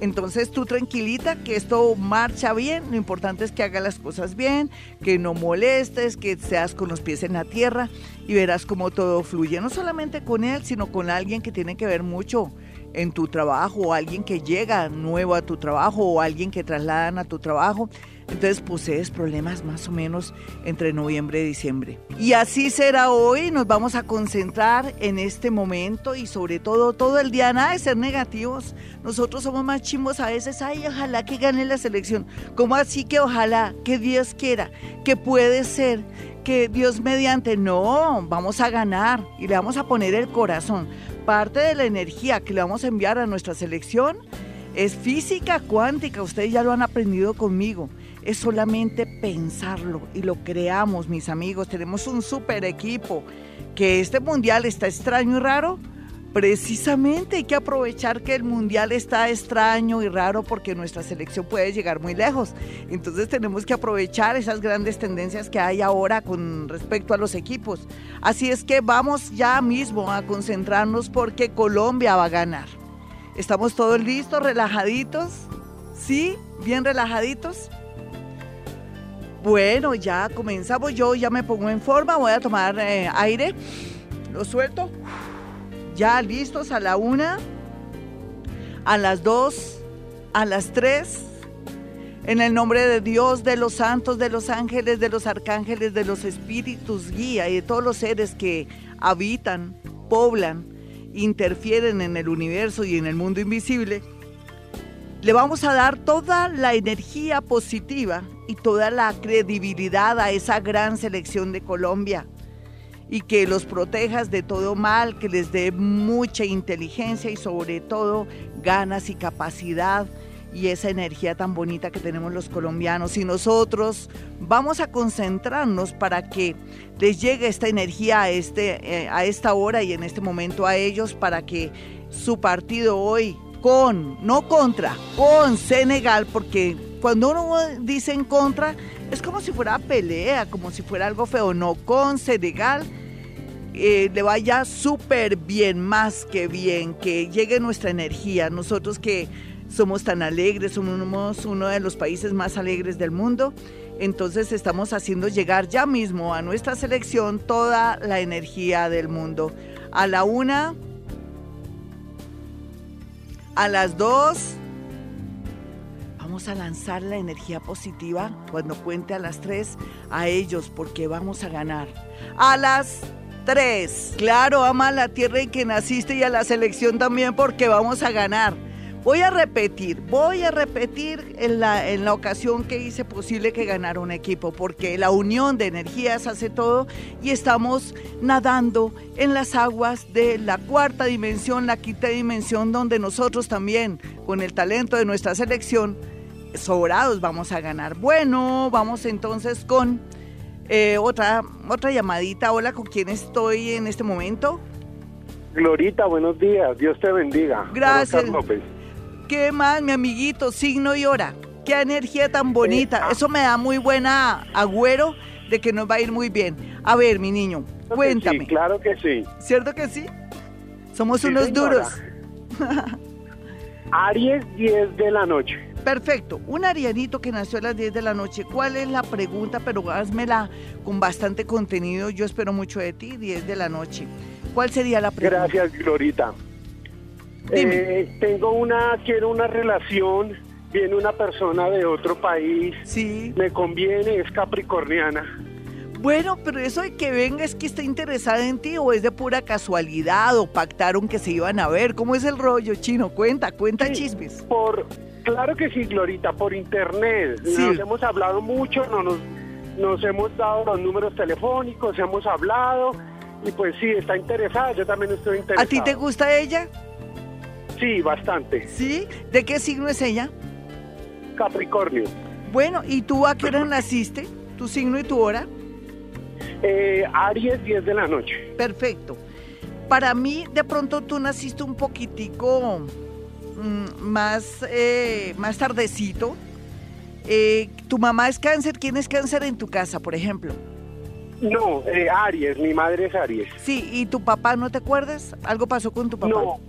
Entonces tú tranquilita que esto marcha bien, lo importante es que haga las cosas bien, que no molestes, que seas con los pies en la tierra y verás cómo todo fluye, no solamente con él, sino con alguien que tiene que ver mucho en tu trabajo, o alguien que llega nuevo a tu trabajo, o alguien que trasladan a tu trabajo. Entonces posees problemas más o menos entre noviembre y diciembre. Y así será hoy, nos vamos a concentrar en este momento y sobre todo todo el día, nada de ser negativos. Nosotros somos más chimbos a veces, ay, ojalá que gane la selección. ¿Cómo así que ojalá, que Dios quiera, que puede ser, que Dios mediante, no, vamos a ganar y le vamos a poner el corazón. Parte de la energía que le vamos a enviar a nuestra selección es física cuántica, ustedes ya lo han aprendido conmigo es solamente pensarlo y lo creamos, mis amigos. Tenemos un super equipo. Que este mundial está extraño y raro, Precisamente hay que aprovechar que el mundial está extraño y raro porque nuestra selección puede llegar muy lejos. Entonces tenemos que aprovechar esas grandes tendencias que hay ahora con respecto a los equipos. Así es que vamos ya mismo a concentrarnos porque Colombia va a ganar. ¿Estamos todos listos, relajaditos? ¿Sí? ¿Bien relajaditos? Bueno, ya comenzamos. Yo ya me pongo en forma. Voy a tomar eh, aire. Lo suelto ya listos a la una, a las dos, a las tres. En el nombre de Dios, de los santos, de los ángeles, de los arcángeles, de los espíritus guía y de todos los seres que habitan, poblan, interfieren en el universo y en el mundo invisible, le vamos a dar toda la energía positiva y toda la credibilidad a esa gran selección de Colombia y que los protejas de todo mal, que les dé mucha inteligencia y sobre todo ganas y capacidad y esa energía tan bonita que tenemos los colombianos. Y nosotros vamos a concentrarnos para que les llegue esta energía a, este, eh, a esta hora y en este momento a ellos para que su partido hoy con, no contra, con Senegal, porque cuando uno dice en contra, es como si fuera pelea, como si fuera algo feo, no, con Senegal eh, le vaya súper bien, más que bien, que llegue nuestra energía. Nosotros que somos tan alegres, somos uno de los países más alegres del mundo, entonces estamos haciendo llegar ya mismo a nuestra selección toda la energía del mundo. A la una, a las dos, vamos a lanzar la energía positiva cuando cuente a las tres a ellos porque vamos a ganar. A las Tres. Claro, ama la tierra en que naciste y a la selección también porque vamos a ganar. Voy a repetir, voy a repetir en la, en la ocasión que hice posible que ganara un equipo, porque la unión de energías hace todo y estamos nadando en las aguas de la cuarta dimensión, la quinta dimensión, donde nosotros también, con el talento de nuestra selección, sobrados vamos a ganar. Bueno, vamos entonces con eh, otra, otra llamadita. Hola, ¿con quién estoy en este momento? Glorita, buenos días. Dios te bendiga. Gracias. ¿Qué más, mi amiguito? Signo y hora. Qué energía tan bonita. Eh, ah. Eso me da muy buena agüero de que nos va a ir muy bien. A ver, mi niño, cuéntame. claro que sí. ¿Cierto que sí? Somos unos duros. Aries, 10 de la noche. Perfecto. Un arianito que nació a las 10 de la noche. ¿Cuál es la pregunta? Pero házmela con bastante contenido. Yo espero mucho de ti, 10 de la noche. ¿Cuál sería la pregunta? Gracias, Glorita. Eh, tengo una, quiero una relación, viene una persona de otro país. Sí. Me conviene, es capricorniana. Bueno, pero eso de que venga es que está interesada en ti o es de pura casualidad o pactaron que se iban a ver. ¿Cómo es el rollo, chino? Cuenta, cuenta chismes. Por, Claro que sí, Glorita, por internet. Nos hemos hablado mucho, no nos, nos hemos dado los números telefónicos, hemos hablado y pues sí, está interesada, yo también estoy interesada. ¿A ti te gusta ella? Sí, bastante. ¿Sí? ¿De qué signo es ella? Capricornio. Bueno, ¿y tú a qué hora naciste? ¿Tu signo y tu hora? Eh, Aries, 10 de la noche. Perfecto. Para mí, de pronto tú naciste un poquitico más, eh, más tardecito. Eh, ¿Tu mamá es cáncer? ¿Quién es cáncer en tu casa, por ejemplo? No, eh, Aries, mi madre es Aries. Sí, ¿y tu papá no te acuerdas? ¿Algo pasó con tu papá? No.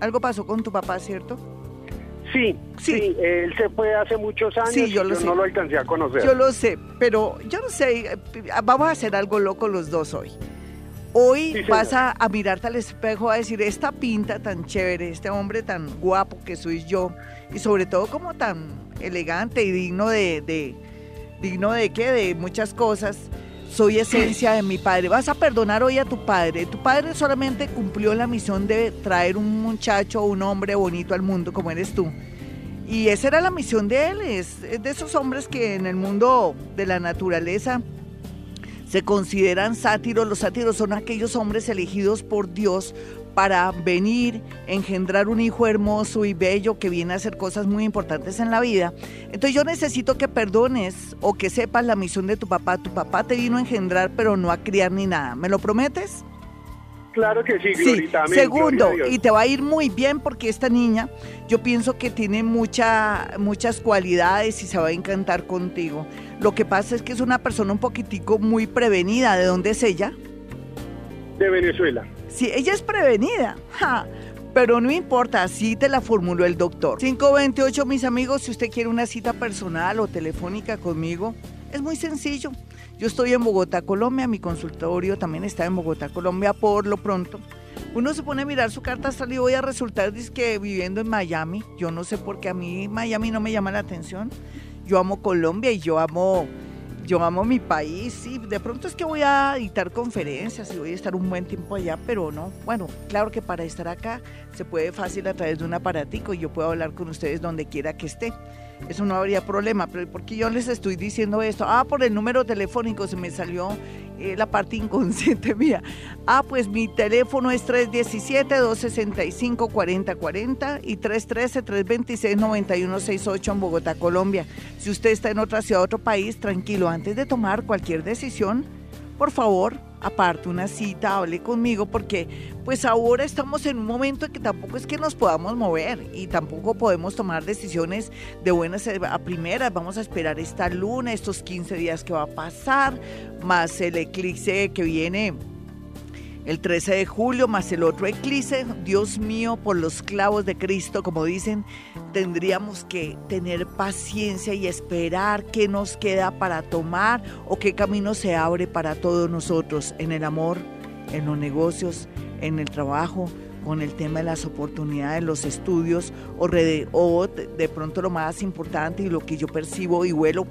Algo pasó con tu papá, ¿cierto? Sí, sí, él se fue hace muchos años sí, yo, lo no lo alcancé a conocer. Yo lo sé, pero yo no sé, vamos a hacer algo loco los dos hoy. Hoy vas a, mirarte al espejo a decir, esta pinta tan chévere, este hombre tan guapo que soy yo, y sobre todo como tan elegante y digno de, digno de qué, de muchas cosas, soy esencia de mi padre. Vas a perdonar hoy a tu padre. Tu padre solamente cumplió la misión de traer un muchacho un hombre bonito al mundo como eres tú. Y esa era la misión de él, es de esos hombres que en el mundo de la naturaleza se consideran sátiros. Los sátiros son aquellos hombres elegidos por Dios para venir, engendrar un hijo hermoso y bello que viene a hacer cosas muy importantes en la vida. Entonces yo necesito que perdones o que sepas la misión de tu papá. Tu papá te vino a engendrar pero no a criar ni nada. ¿Me lo prometes? Claro que sí, Glorita. Segundo, y te va a ir muy bien porque esta niña, yo pienso que tiene mucha, muchas cualidades y se va a encantar contigo. Lo que pasa es que es una persona un poquitico muy prevenida. ¿De dónde es ella? De Venezuela. Sí, ella es prevenida. Pero no importa, así te la formuló el doctor. 528, mis amigos, si usted quiere una cita personal o telefónica conmigo, es muy sencillo. Yo estoy en Bogotá, Colombia, mi consultorio también está en Bogotá, Colombia, por lo pronto. Uno se pone a mirar su carta astral y voy a resultar que viviendo en Miami. Yo no sé por qué a mí Miami no me llama la atención. Yo amo Colombia y yo amo yo amo mi país, sí, de pronto es que voy a editar conferencias y voy a estar un buen tiempo allá, pero no, bueno, claro que para estar acá se puede fácil a través de un aparatico y yo puedo hablar con ustedes donde quiera que esté eso no habría problema. Pero ¿por qué yo les estoy diciendo esto? Ah, por el número telefónico se me salió eh, la parte inconsciente <laughs> mía. Ah, pues mi teléfono es 317-265-4040 y 313-326-9168 en Bogotá, Colombia. Si usted está en otra ciudad, otro país, tranquilo, antes de tomar cualquier decisión, por favor, aparte una cita, hable conmigo, porque pues ahora estamos en un momento en que tampoco es que nos podamos mover y tampoco podemos tomar decisiones de buenas a primeras. Vamos a esperar esta luna, estos 15 días que va a pasar, más el eclipse que viene el 13 de julio más el otro eclipse, Dios mío, por los clavos de Cristo, como dicen, tendríamos que tener paciencia y esperar qué nos queda para tomar o qué camino se abre para todos nosotros en el amor, en los negocios, en el trabajo, con el tema de las oportunidades, los estudios o, o de pronto lo más importante y lo que yo percibo y vuelo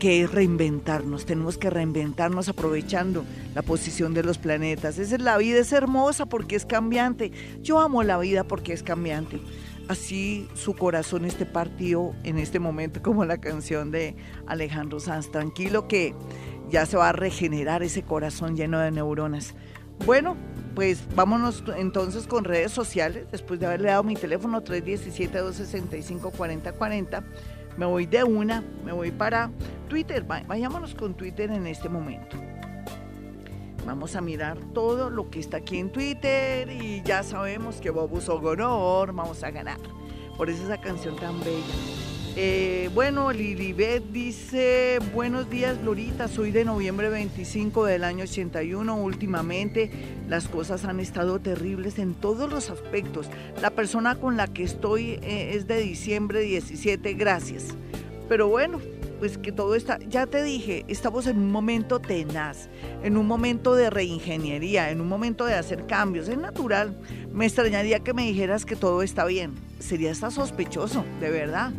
que es reinventarnos. Tenemos que reinventarnos aprovechando la posición de los planetas. Esa es la vida, es hermosa porque es cambiante. Yo amo la vida porque es cambiante. Así su corazón esté partido en este momento, como la canción de Alejandro Sanz. Tranquilo que ya se va a regenerar ese corazón lleno de neuronas. Bueno, pues vámonos entonces con redes sociales, después de haberle dado mi teléfono 317-265-4040 me voy de una, me voy para Twitter. Vayámonos con Twitter en este momento. Vamos a mirar todo lo que está aquí en Twitter y ya sabemos que Bobu Sogonor vamos a ganar. Por eso esa canción tan bella. Eh, bueno, Lilibet dice, buenos días Glorita, soy de noviembre 25 del año 81. Últimamente las cosas han estado terribles en todos los aspectos. La persona con la que estoy eh, es de diciembre 17, gracias. Pero bueno, pues que todo está, ya te dije, estamos en un momento tenaz, en un momento de reingeniería, en un momento de hacer cambios. Es natural. Me extrañaría que me dijeras que todo está bien. Sería hasta sospechoso, de verdad.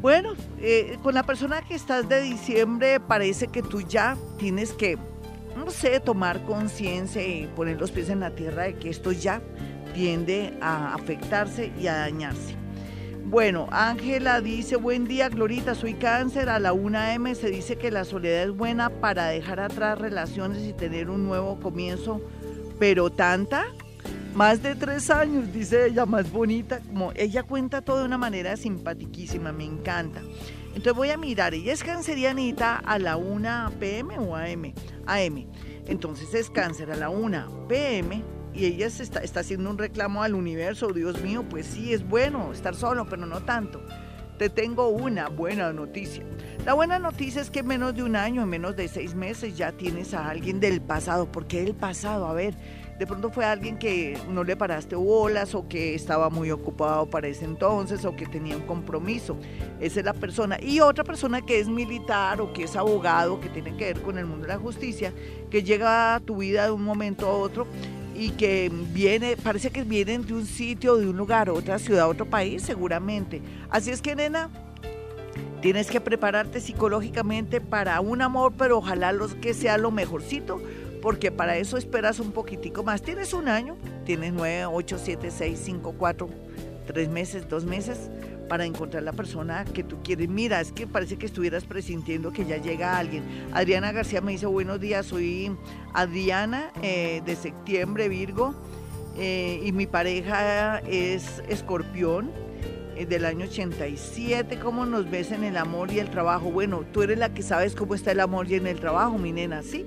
Bueno, eh, con la persona que estás de diciembre parece que tú ya tienes que, no sé, tomar conciencia y poner los pies en la tierra de que esto ya tiende a afectarse y a dañarse. Bueno, Ángela dice, buen día, Glorita, soy cáncer. A la 1M se dice que la soledad es buena para dejar atrás relaciones y tener un nuevo comienzo, pero tanta más de tres años, dice ella, más bonita, como ella cuenta todo de una manera simpatiquísima, me encanta. Entonces voy a mirar, ella es cancerianita a la 1 pm o AM, AM. Entonces es cáncer a la 1 pm y ella está, está haciendo un reclamo al universo, Dios mío, pues sí, es bueno estar solo, pero no tanto. Te tengo una buena noticia. La buena noticia es que en menos de un año, en menos de seis meses, ya tienes a alguien del pasado. ¿Por qué del pasado? A ver, de pronto fue alguien que no le paraste bolas o que estaba muy ocupado para ese entonces o que tenía un compromiso. Esa es la persona. Y otra persona que es militar o que es abogado, que tiene que ver con el mundo de la justicia, que llega a tu vida de un momento a otro y que viene, parece que vienen de un sitio, de un lugar, otra ciudad, otro país, seguramente. Así es que, nena, tienes que prepararte psicológicamente para un amor, pero ojalá los que sea lo mejorcito porque para eso esperas un poquitico más. Tienes un año, tienes 9, 8, 7, 6, 5, 4, 3 meses, 2 meses para encontrar la persona que tú quieres. Mira, es que parece que estuvieras presintiendo que ya llega alguien. Adriana García me dice, buenos días, soy Adriana eh, de septiembre, Virgo, eh, y mi pareja es escorpión eh, del año 87. ¿Cómo nos ves en el amor y el trabajo? Bueno, tú eres la que sabes cómo está el amor y en el trabajo, mi nena, ¿sí?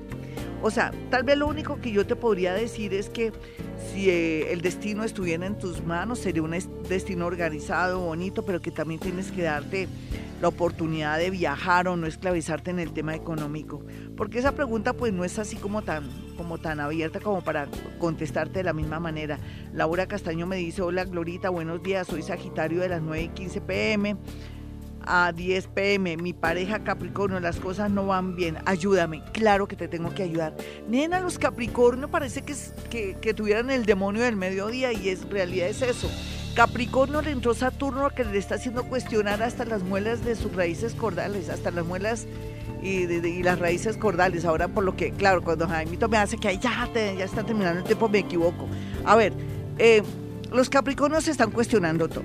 O sea, tal vez lo único que yo te podría decir es que si eh, el destino estuviera en tus manos, sería un destino organizado, bonito, pero que también tienes que darte la oportunidad de viajar o no esclavizarte en el tema económico. Porque esa pregunta pues no es así como tan, como tan abierta como para contestarte de la misma manera. Laura Castaño me dice, hola Glorita, buenos días, soy Sagitario de las 9 y 15 pm a 10 pm, mi pareja Capricornio, las cosas no van bien, ayúdame, claro que te tengo que ayudar. Nena, los Capricornio parece que, que, que tuvieran el demonio del mediodía y es realidad es eso. Capricornio le entró Saturno que le está haciendo cuestionar hasta las muelas de sus raíces cordales, hasta las muelas y, las raíces cordales. Ahora por lo que, claro, cuando Jaimito me hace que ya, ya está terminando el tiempo, me equivoco. A ver, eh, los Capricornios se están cuestionando todo.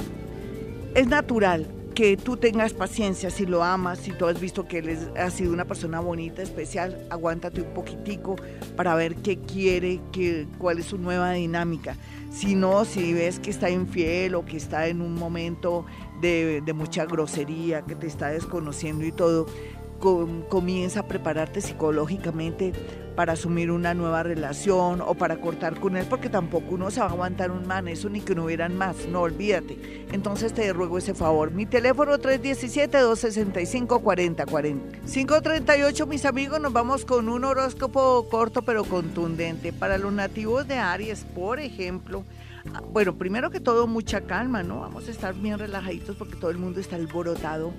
Es natural, que tú tengas paciencia, si lo amas, si tú has visto que él ha sido una persona bonita, especial, aguántate un poquitico para ver qué quiere, qué, cuál es su nueva dinámica. Si no, si ves que está infiel o que está en un momento de, de mucha grosería, que te está desconociendo y todo, comienza a prepararte psicológicamente para asumir una nueva relación o para cortar con él, porque tampoco uno se va a aguantar un man, eso ni que no hubieran más, no olvídate. Entonces te ruego ese favor. Mi teléfono 317-265-4040. 538, mis amigos, nos vamos con un horóscopo corto pero contundente. Para los nativos de Aries, por ejemplo, ah, bueno, primero que todo, mucha calma, ¿no? Vamos a estar bien relajaditos porque todo el mundo está alborotado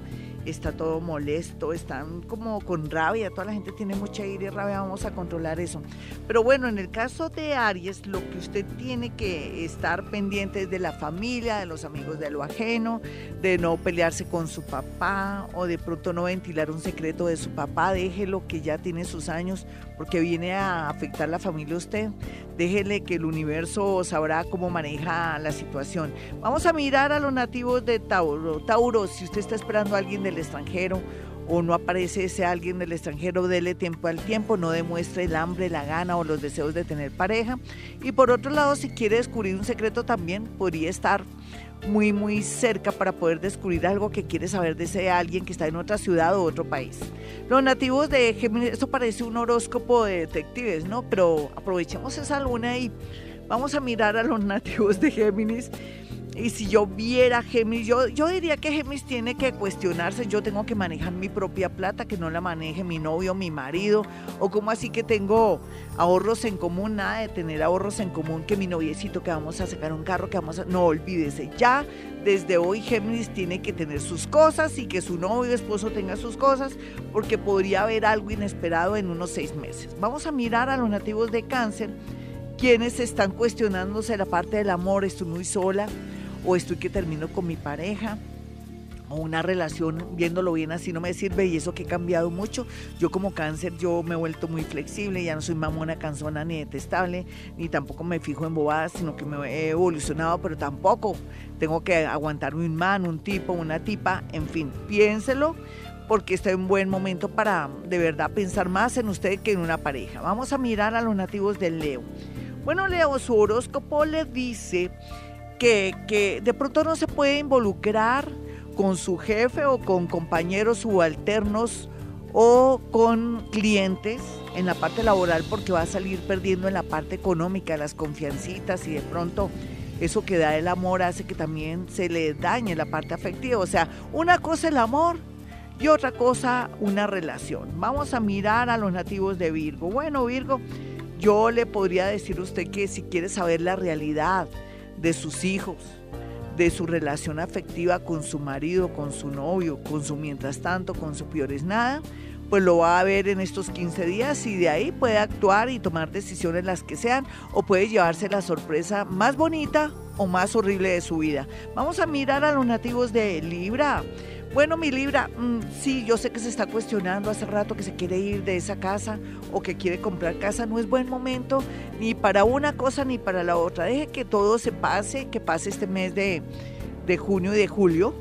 está todo molesto, están como con rabia, toda la gente tiene mucha ira y rabia, vamos a controlar eso. Pero bueno, en el caso de Aries, lo que usted tiene que estar pendiente es de la familia, de los amigos de lo ajeno, de no pelearse con su papá o de pronto no ventilar un secreto de su papá, déjelo que ya tiene sus años porque viene a afectar la familia usted. Déjele que el universo sabrá cómo maneja la situación. Vamos a mirar a los nativos de Tauro. Tauro, si usted está esperando a alguien del extranjero o no aparece ese alguien del extranjero, dele tiempo al tiempo, no demuestre el hambre, la gana o los deseos de tener pareja. Y por otro lado, si quiere descubrir un secreto también, podría estar muy, muy cerca para poder descubrir algo que quiere saber de ese alguien que está en otra ciudad o otro país. Los nativos de Géminis, esto parece un horóscopo de detectives, ¿no? Pero aprovechemos esa luna y vamos a mirar a los <laughs> nativos de Géminis y si yo viera Géminis, yo, yo diría que Géminis tiene que cuestionarse, yo tengo que manejar mi propia plata, que no la maneje mi novio, mi marido, o como así que tengo ahorros en común, nada de tener ahorros en común, que mi noviecito, que vamos a sacar un carro, que vamos a... No, olvídese, ya desde hoy Géminis tiene que tener sus cosas y que su novio, esposo tenga sus cosas, porque podría haber algo inesperado en unos seis meses. Vamos a mirar a los nativos de cáncer, quienes están cuestionándose la parte del amor, estoy muy sola o estoy que termino con mi pareja o una relación viéndolo bien así no me sirve y eso que he cambiado mucho. Yo como cáncer yo me he vuelto muy flexible, ya no soy mamona, cansona ni detestable, ni tampoco me fijo en bobadas, sino que me he evolucionado, pero tampoco tengo que aguantarme un man, un tipo, una tipa, en fin, piénselo porque está en buen momento para de verdad pensar más en usted que en una pareja. Vamos a mirar a los nativos del Leo. Bueno, Leo, su horóscopo le dice que, de pronto no se puede involucrar con su jefe o con compañeros subalternos o con clientes en la parte laboral porque va a salir perdiendo en la parte económica, las confiancitas y de pronto eso que da el amor hace que también se le dañe la parte afectiva. O sea, una cosa el amor y otra cosa una relación. Vamos a mirar a los nativos de Virgo. Bueno, Virgo, yo le podría decir a usted que si quiere saber la realidad, de sus hijos, de su relación afectiva con su marido, con su novio, con su mientras tanto, con su peores nada, pues lo va a ver en estos 15 días y de ahí puede actuar y tomar decisiones las que sean o puede llevarse la sorpresa más bonita o más horrible de su vida. Vamos a mirar a los nativos de Libra. Bueno, mi Libra, mm, sí, yo sé que se está cuestionando hace rato que se quiere ir de esa casa o que quiere comprar casa. No es buen momento ni para una cosa ni para la otra. Deje que todo se pase, que pase este mes de, de junio y de julio.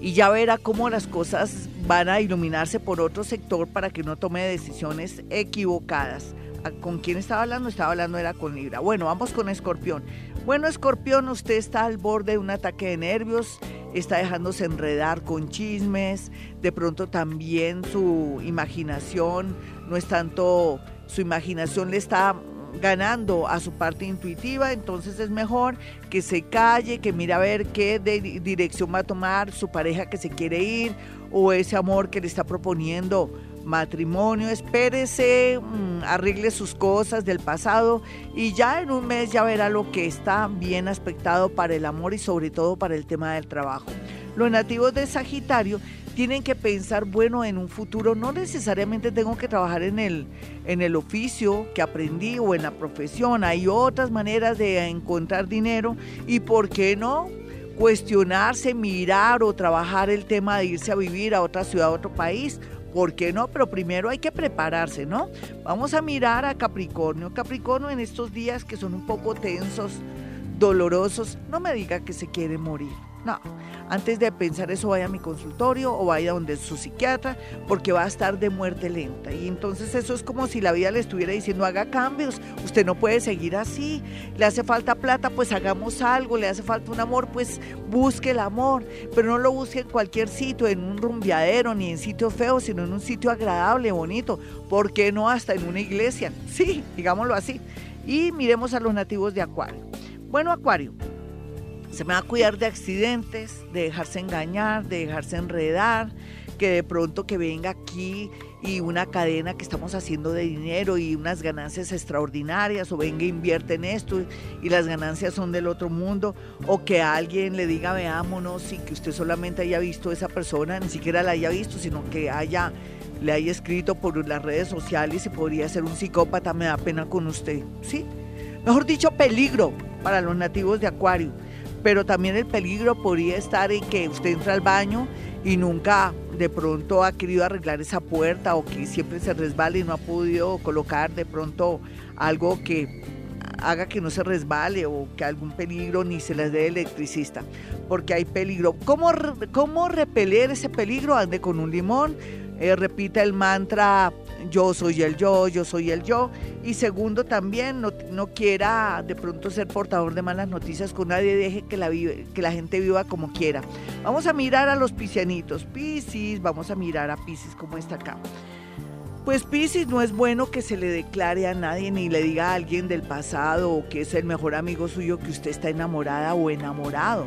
Y ya verá cómo las cosas van a iluminarse por otro sector para que no tome decisiones equivocadas. ¿Con quién estaba hablando? Estaba hablando era con Libra. Bueno, vamos con Escorpión. Bueno, Escorpión, usted está al borde de un ataque de nervios, está dejándose enredar con chismes, de pronto también su imaginación no es tanto su imaginación le está ganando a su parte intuitiva, entonces es mejor que se calle, que mire a ver qué dirección va a tomar su pareja que se quiere ir o ese amor que le está proponiendo matrimonio, espérese, mm, arregle sus cosas del pasado y ya en un mes ya verá lo que está bien aspectado para el amor y sobre todo para el tema del trabajo. Los nativos de Sagitario tienen que pensar, bueno, en un futuro no necesariamente tengo que trabajar en el, en el oficio que aprendí o en la profesión, hay otras maneras de encontrar dinero y por qué no cuestionarse, mirar o trabajar el tema de irse a vivir a otra ciudad, a otro país. ¿Por qué no? Pero primero hay que prepararse, ¿no? Vamos a mirar a Capricornio. Capricornio en estos días que son un poco tensos, dolorosos, no me diga que se quiere morir. No, antes de pensar eso vaya a mi consultorio o vaya donde su psiquiatra porque va a estar de muerte lenta. Y entonces eso es como si la vida le estuviera diciendo haga cambios, usted no puede seguir así, le hace falta plata, pues hagamos algo, le hace falta un amor, pues busque el amor, pero no lo busque en cualquier sitio, en un rumbiadero ni en sitio feo, sino en un sitio agradable, bonito. ¿Por qué no hasta en una iglesia? Sí, digámoslo así. Y miremos a los nativos de Acuario. Bueno, Acuario, se me va a cuidar de accidentes, de dejarse engañar, de dejarse enredar, que de pronto que venga aquí y una cadena que estamos haciendo de dinero y unas ganancias extraordinarias, o venga invierte en esto y las ganancias son del otro mundo, o que alguien le diga veámonos y que usted solamente haya visto a esa persona, ni siquiera la haya visto, sino que haya le haya escrito por las redes sociales y podría ser un psicópata, me da pena con usted, ¿sí? Mejor dicho, peligro para los nativos de Acuario pero también el peligro podría estar en que usted entra al baño y nunca de pronto ha querido arreglar esa puerta o que siempre se resbala y no ha podido colocar de pronto algo que haga que no se resbale o que algún peligro ni se les dé electricista, porque hay peligro. ¿Cómo, cómo repeler ese peligro? Ande con un limón, eh, repita el mantra yo soy el yo, yo soy el yo. Y segundo, también no, no quiera de pronto ser portador de malas noticias con nadie, deje que la, vive, que la gente viva como quiera. Vamos a mirar a los piscianitos. Piscis, vamos a mirar a Piscis como está acá. Pues Piscis no es bueno que se le declare a nadie ni le diga a alguien del pasado o que es el mejor amigo suyo que usted está enamorada o enamorado.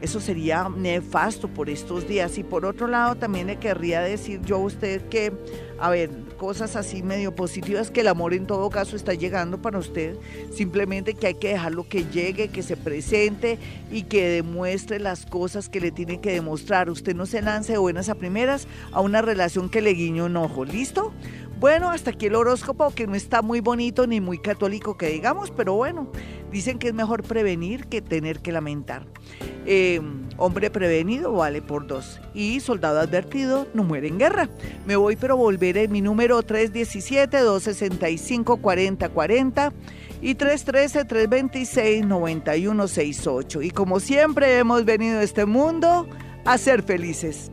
Eso sería nefasto por estos días. Y por otro lado, también le querría decir yo a usted que, a ver, cosas así medio positivas, que el amor en todo caso está llegando para usted. Simplemente que hay que dejarlo que llegue, que se presente y que demuestre las cosas que le tiene que demostrar. Usted no se lance de buenas a primeras a una relación que le guiño un ojo. ¿Listo? Bueno, hasta aquí el horóscopo, que no está muy bonito ni muy católico que digamos, pero bueno, dicen que es mejor prevenir que tener que lamentar. Eh, hombre prevenido vale por dos. Y soldado advertido no muere en guerra. Me voy, pero volveré. Mi número 317-265-4040 y 313-326-9168. Y como siempre hemos venido a este mundo a ser felices.